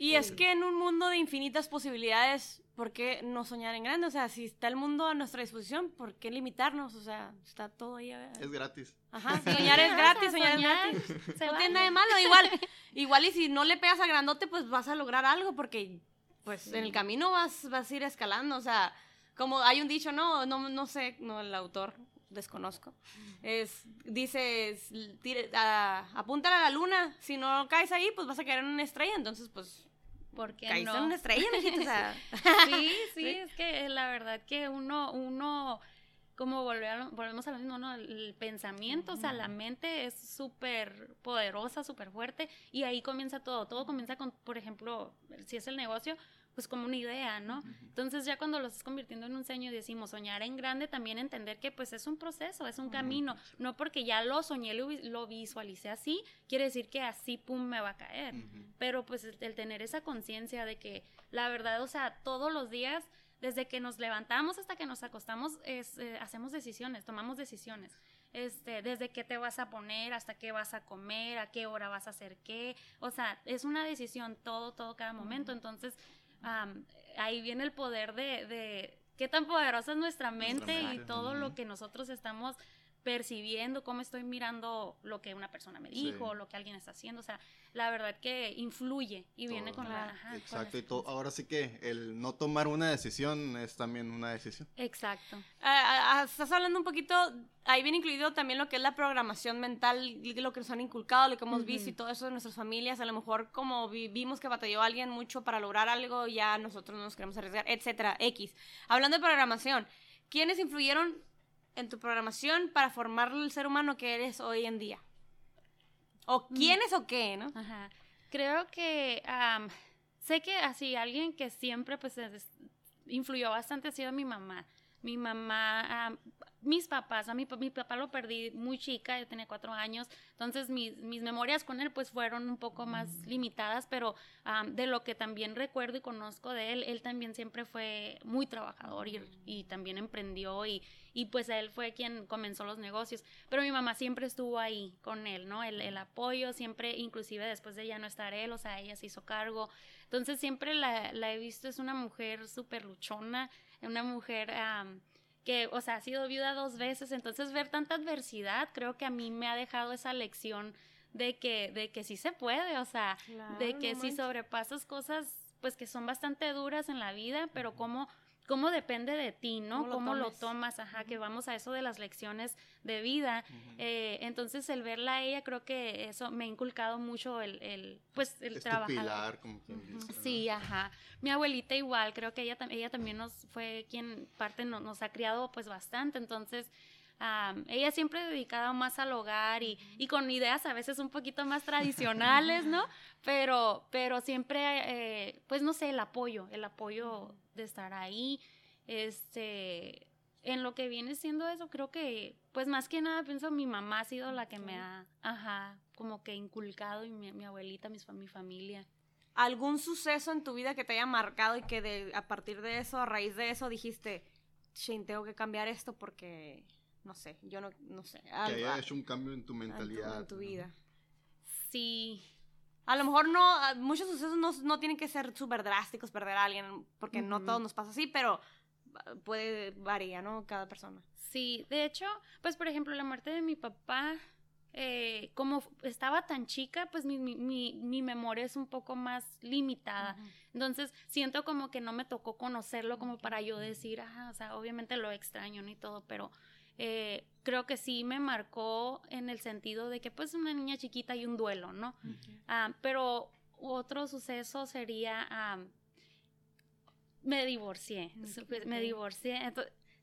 y es que en un mundo de infinitas posibilidades, ¿por qué no soñar en grande? O sea, si está el mundo a nuestra disposición, ¿por qué limitarnos? O sea, está todo ahí. Es gratis. Ajá, soñar es gratis, soñar, es gratis. no tiene nada de malo. Igual, igual y si no le pegas a grandote, pues vas a lograr algo porque pues en el camino vas, vas a ir escalando. O sea, como hay un dicho, no, no, no sé, no el autor, desconozco. Es, dices, apúntale a la luna, si no caes ahí, pues vas a caer en una estrella, entonces pues porque no? en una estrella, sí, sí, es que la verdad que uno, uno, como volvemos a lo mismo, ¿no? El pensamiento, o sea, la mente es súper poderosa, súper fuerte, y ahí comienza todo. Todo comienza con, por ejemplo, si es el negocio, pues como una idea, ¿no? Entonces ya cuando lo estás convirtiendo en un sueño decimos soñar en grande, también entender que pues es un proceso, es un camino, no porque ya lo soñé, lo, lo, visualicé así, quiere decir que así, pum, me va a caer, pero pues el, tener esa conciencia de que la verdad, o sea, todos los días, desde que nos levantamos hasta que nos acostamos, es, eh, hacemos decisiones, tomamos decisiones. Este, desde qué te vas a poner, hasta qué vas a comer, a qué hora vas a hacer qué, o sea, es una decisión todo, todo, cada momento, entonces ahí viene el poder de, de, qué tan poderosa es nuestra mente, y todo lo que nosotros estamos percibiendo, cómo estoy mirando lo que una persona me dijo, lo que alguien está haciendo, o sea, la verdad que influye y viene con la... Exacto, y ahora sí que el no tomar una decisión es también una decisión. Exacto. Ah, estás hablando un poquito, ahí viene incluido también lo que es la programación mental, lo que nos han inculcado, lo que hemos visto y todo eso de nuestras familias, a lo mejor como vimos que batalló alguien mucho para lograr algo, ya nosotros no nos queremos arriesgar, etcétera, X. Hablando de programación, ¿quiénes influyeron en tu programación para formar el ser humano que eres hoy en día? ¿O mm. quiénes o qué, no? Ajá. Creo que sé que así alguien que siempre pues influyó bastante ha sido mi mamá. Mi mamá, mis papás, a mi, mi, papá lo perdí muy chica, yo tenía cuatro años, entonces mis, mis memorias con él pues fueron un poco más limitadas, pero de lo que también recuerdo y conozco de él, él también siempre fue muy trabajador y, y también emprendió y, y pues él fue quien comenzó los negocios, pero mi mamá siempre estuvo ahí con él, ¿no? El, el apoyo, siempre, inclusive después de ya no estar él, o sea, ella se hizo cargo, entonces siempre la, la he visto, es una mujer súper luchona, una mujer... que, o sea, ha sido viuda dos veces, entonces ver tanta adversidad creo que a mí me ha dejado esa lección de que, de que sí se puede, o sea, de que si sobrepasas cosas pues que son bastante duras en la vida, pero como cómo depende de ti, ¿no? ¿Cómo, lo, tomas? Ajá, que vamos a eso de las lecciones de vida. Eh, entonces, el verla a ella, creo que eso me ha inculcado mucho el, el pues, el trabajar. como quien dice, Sí, ajá. Mi abuelita igual, creo que ella, ella también nos fue quien parte nos, nos ha criado, pues, bastante. Entonces, am, ella siempre dedicada más al hogar y, y con ideas a veces un poquito más tradicionales, ¿no? Pero, pero siempre, eh, pues no sé, el apoyo, el apoyo de estar ahí, este, en lo que viene siendo eso, creo que, pues más que nada, pienso mi mamá ha sido la que me ha, ajá, como que inculcado y mi, mi abuelita, mi familia. ¿Algún suceso en tu vida que te haya marcado y que de, a partir de eso, a raíz de eso, dijiste, Shane, tengo que cambiar esto porque, no sé, yo no, no sé, Que haya hecho un cambio en tu mentalidad. en tu vida. Sí, A lo mejor no, a- muchos sucesos no, no tienen que ser súper drásticos, perder a alguien, porque no todos nos pasa así, pero ah, puede variar, ¿no? Cada persona. Sí, de hecho, pues por ejemplo, la muerte de mi papá, eh, como estaba tan chica, pues mi, mi, mi, mi memoria es un poco más limitada. Entonces, siento como que no me tocó conocerlo como para yo decir, ah, o sea, obviamente lo extraño ni todo, pero eh, creo que sí me marcó en el sentido de que pues una niña chiquita y un duelo, ¿no? Ah, pero otro suceso sería, ah, me divorcié, pues, me divorcié.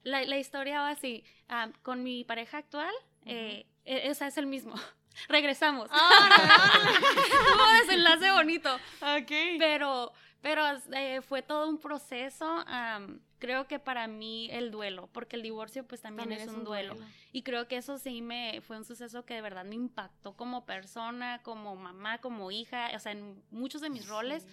La, la historia va así, ah, con mi pareja actual, eh, e- o sea, es el mismo. Regresamos. Tuvo desenlace bonito. ok. Pero, pero eh, fue todo un proceso. am, creo que para mí el duelo, porque el divorcio pues también, es, un, duelo. Y creo que eso sí me fue un suceso que de verdad me impactó como persona, como mamá, como hija, o sea, en muchos de mis roles.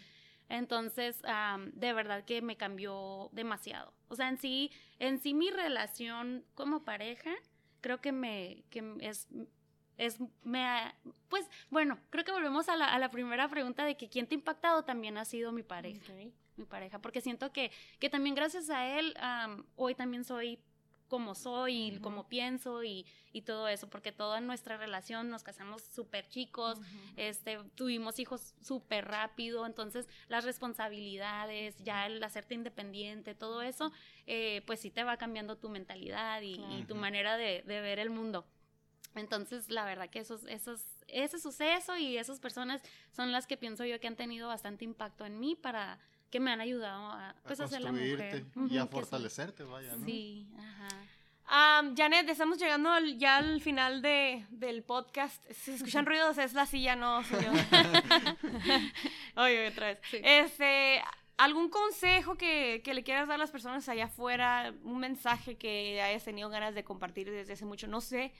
Entonces, am, de verdad que me cambió demasiado. O sea, en sí, en sí mi relación como pareja, creo que me, que es, es, me ha- pues, bueno, creo que volvemos a la, a la primera pregunta de que quién te ha impactado también ha sido mi pareja, Ok. Mi pareja, porque siento que, que también gracias a él, am, hoy también soy como soy, y Ujú. como pienso y, y todo eso, porque toda nuestra relación nos casamos súper chicos, este, tuvimos hijos súper rápido, entonces las responsabilidades, ya el hacerte independiente, todo eso, eh, pues sí te va cambiando tu mentalidad y, y Claro. tu manera de, de ver el mundo. Entonces, la verdad que esos, esos, ese suceso y esas personas son las que pienso yo que han tenido bastante impacto en mí para que me han ayudado a, pues, a ser la mujer. construirte y a fortalecerte, vaya, ¿no? Sí, ajá. Am, Janet, estamos llegando al- ya al final de, del podcast. Si escuchan ruidos, es la silla, no soy yo. Oye, otra vez. Sí. Este, ¿algún consejo que, que le quieras dar a las personas allá afuera? Un mensaje que hayas tenido ganas de compartir desde hace mucho, no sé.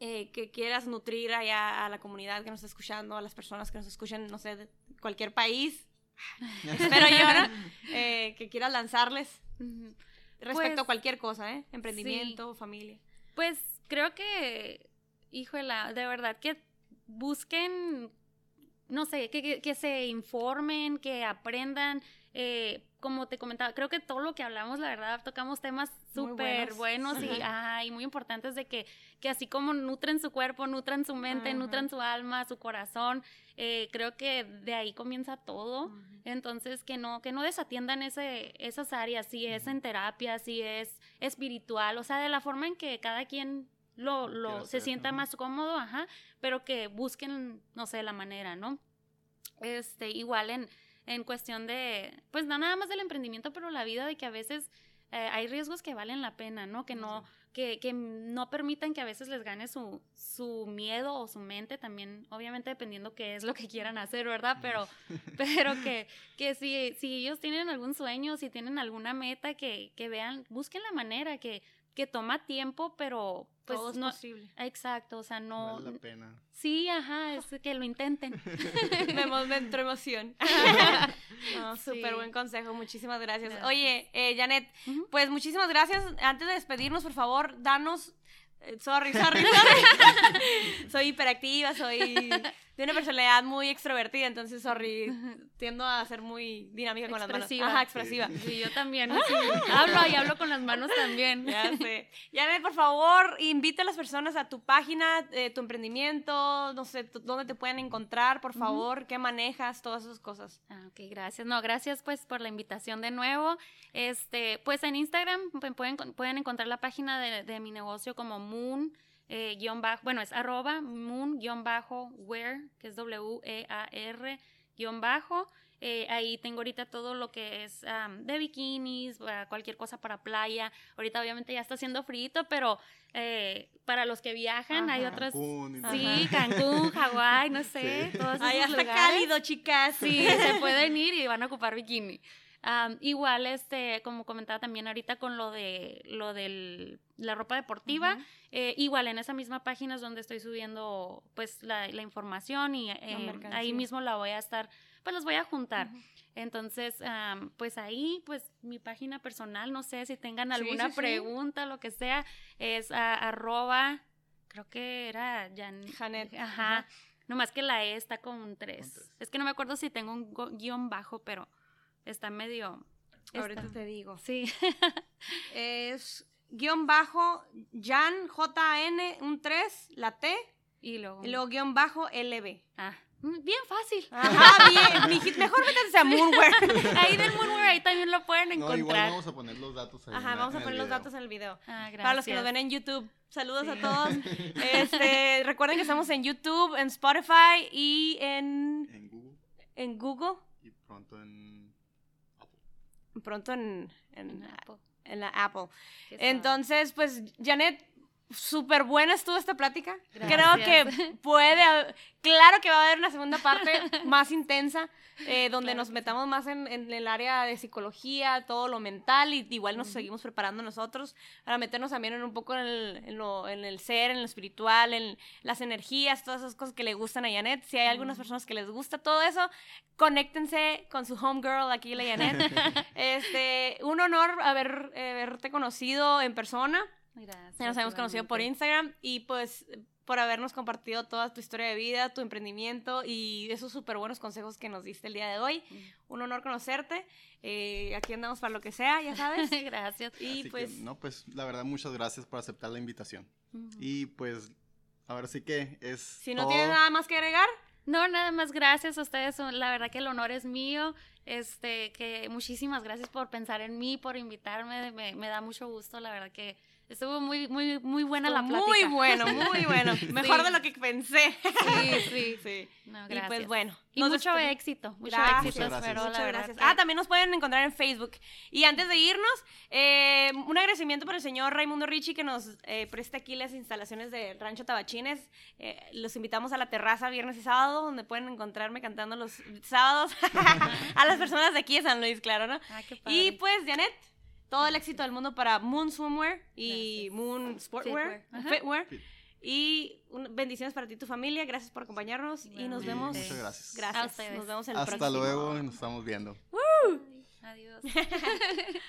eh, que quieras nutrir allá a la comunidad que nos está escuchando, a las personas que nos escuchan, no sé, de cualquier país. Espero yo. Eh, que quieras lanzarles respecto Pues, a cualquier cosa, ¿eh? Emprendimiento, familia. Pues creo que, híjola, de verdad que busquen, no sé, que, que- que se informen, que aprendan. eh, como te comentaba, creo que todo lo que hablamos, la verdad, tocamos temas súper buenos. buenos, y, muy importantes de que, que así como nutren su cuerpo, nutran su mente, Ajá. nutran su alma, su corazón, eh, creo que de ahí comienza todo. Entonces, que no, que no desatiendan ese, esas áreas, si es en terapia, si es espiritual, o sea, de la forma en que cada quien lo, lo se hacer, sienta más cómodo, ajá, pero que busquen, no sé, la manera, ¿no? Este, igual en, en cuestión de, pues no nada más del emprendimiento, pero la vida de que a veces eh, hay riesgos que valen la pena, ¿no? Que no, que, que no permitan que a veces les gane su, su miedo o su mente también, obviamente dependiendo qué es lo que quieran hacer, ¿verdad? Pero, pero que, que si, si ellos tienen algún sueño, si tienen alguna meta, que, que vean, busquen la manera, que, que toma tiempo, pero pues Todo es no... posible. Exacto, o sea, no... Vale la pena. Sí, ajá, es que lo intenten. me entró emoción. No, Súper Sí. buen consejo, muchísimas gracias. Gracias. Oye, eh, Janet, pues muchísimas gracias. Antes de despedirnos, por favor, danos. eh, sorry, sorry, sorry. soy hiperactiva, soy de una personalidad muy extrovertida, entonces, sorry, tiendo a ser muy dinámica con las manos. Expresiva. Ajá, expresiva. Sí, yo también. sí. Hablo y hablo con las manos también. Ya sé. Janet, por favor, invita a las personas a tu página, eh, tu emprendimiento, no sé, dónde te pueden encontrar, por favor, qué manejas, todas esas cosas. Ah, ok, gracias. No, gracias pues por la invitación de nuevo. Este, pues en Instagram pu- pueden, pueden encontrar la página de, de mi negocio como Moon. Eh, guion bajo, bueno, es arroba moon guion bajo wear, que es W-E-A-R guion bajo. Eh, ahí tengo ahorita todo lo que es am, de bikinis, ah, cualquier cosa para playa. Ahorita obviamente ya está haciendo frío, pero eh, para los que viajan hay Ajá. otras... Cancún Sí, Cancún, Hawái, no sé, Sí. todos Ahí está lugares. cálido, chicas. Sí, se pueden ir y van a ocupar bikini. Igual, este, como comentaba también ahorita con lo de lo de la ropa deportiva, eh, igual en esa misma página es donde estoy subiendo pues la, la información y eh, mercancía. ahí mismo la voy a estar, pues los voy a juntar. Entonces, am, pues ahí, pues mi página personal, no sé si tengan alguna sí, sí. pregunta, lo que sea, es a- arroba, creo que era Jan, Janet. Ajá. Ajá. Nomás que la E está con un 3. tres. Es que no me acuerdo si tengo un guion bajo, pero está medio. Ahorita está- te digo. Sí. Es guion bajo Jan, J-A-N, un 3, la T, y luego. y luego guion bajo LB. Ah, mm, bien fácil. Ajá, bien. mi hit- mejor métanse a Moonwear. ahí del Moonwear, ahí también lo pueden No, encontrar. igual vamos a poner los datos ahí. Ajá, vamos a poner los video. datos en el video. Ah, gracias. Para los que nos ven en YouTube, saludos Sí. a todos. Este, recuerden que estamos en YouTube, en Spotify y en, En Google en Google. y pronto en. Pronto en, en, En Apple. en la Apple. Entonces, pues, Janet, súper buena estuvo esta plática. Creo que puede, claro que va a haber una segunda parte más intensa, eh, donde Claro nos metamos más en, en el área de psicología, todo lo mental, y igual nos seguimos preparando nosotros para meternos también en un poco en el, en lo- en el ser, en lo espiritual, en las energías, todas esas cosas que le gustan a Janet. Si hay algunas personas que les gusta todo eso, conéctense con su homegirl aquí, la Janet. este, un honor haber, eh, haberte conocido en persona. Gracias. Ya nos habíamos conocido por. Instagram y pues por habernos compartido toda tu historia de vida, tu emprendimiento y esos súper buenos consejos que nos diste el día de hoy. Un honor conocerte. Eh, aquí andamos para lo que sea, ya sabes. Gracias. Y Así que, pues, no, pues la verdad, muchas gracias por aceptar la invitación. Y pues, ahora sí que es. si no todo. tienes nada más que agregar, No, nada más gracias a ustedes. La verdad que el honor es mío. Este, que muchísimas gracias por pensar en mí, por invitarme. Me, me da mucho gusto. La verdad que estuvo muy, muy, muy buena la plática. muy bueno, muy bueno. Mejor Sí. de lo que pensé. Sí, sí. sí. No, Y pues bueno. Y nos mucho éxito, mucho Gracias. éxito. Muchas gracias. Muchas que- Ah, también nos pueden encontrar en Facebook. Y antes de irnos, eh, un agradecimiento para el señor Raimundo Ricci que nos eh, presta aquí las instalaciones de Rancho Tabachines. Eh, los invitamos a la terraza viernes y sábado, donde pueden encontrarme cantando los sábados a las personas de aquí de San Luis, claro, ¿no? Ah, qué padre. Y pues, Janet, todo el éxito del mundo para Moon Swimwear y Gracias. Moon Sportwear, Fitwear. Fit. Y un- bendiciones para ti y tu familia. Gracias por acompañarnos y nos vemos. Muchas gracias. A Gracias. Nos vemos en el Hasta próximo. luego, nos estamos viendo. Adiós.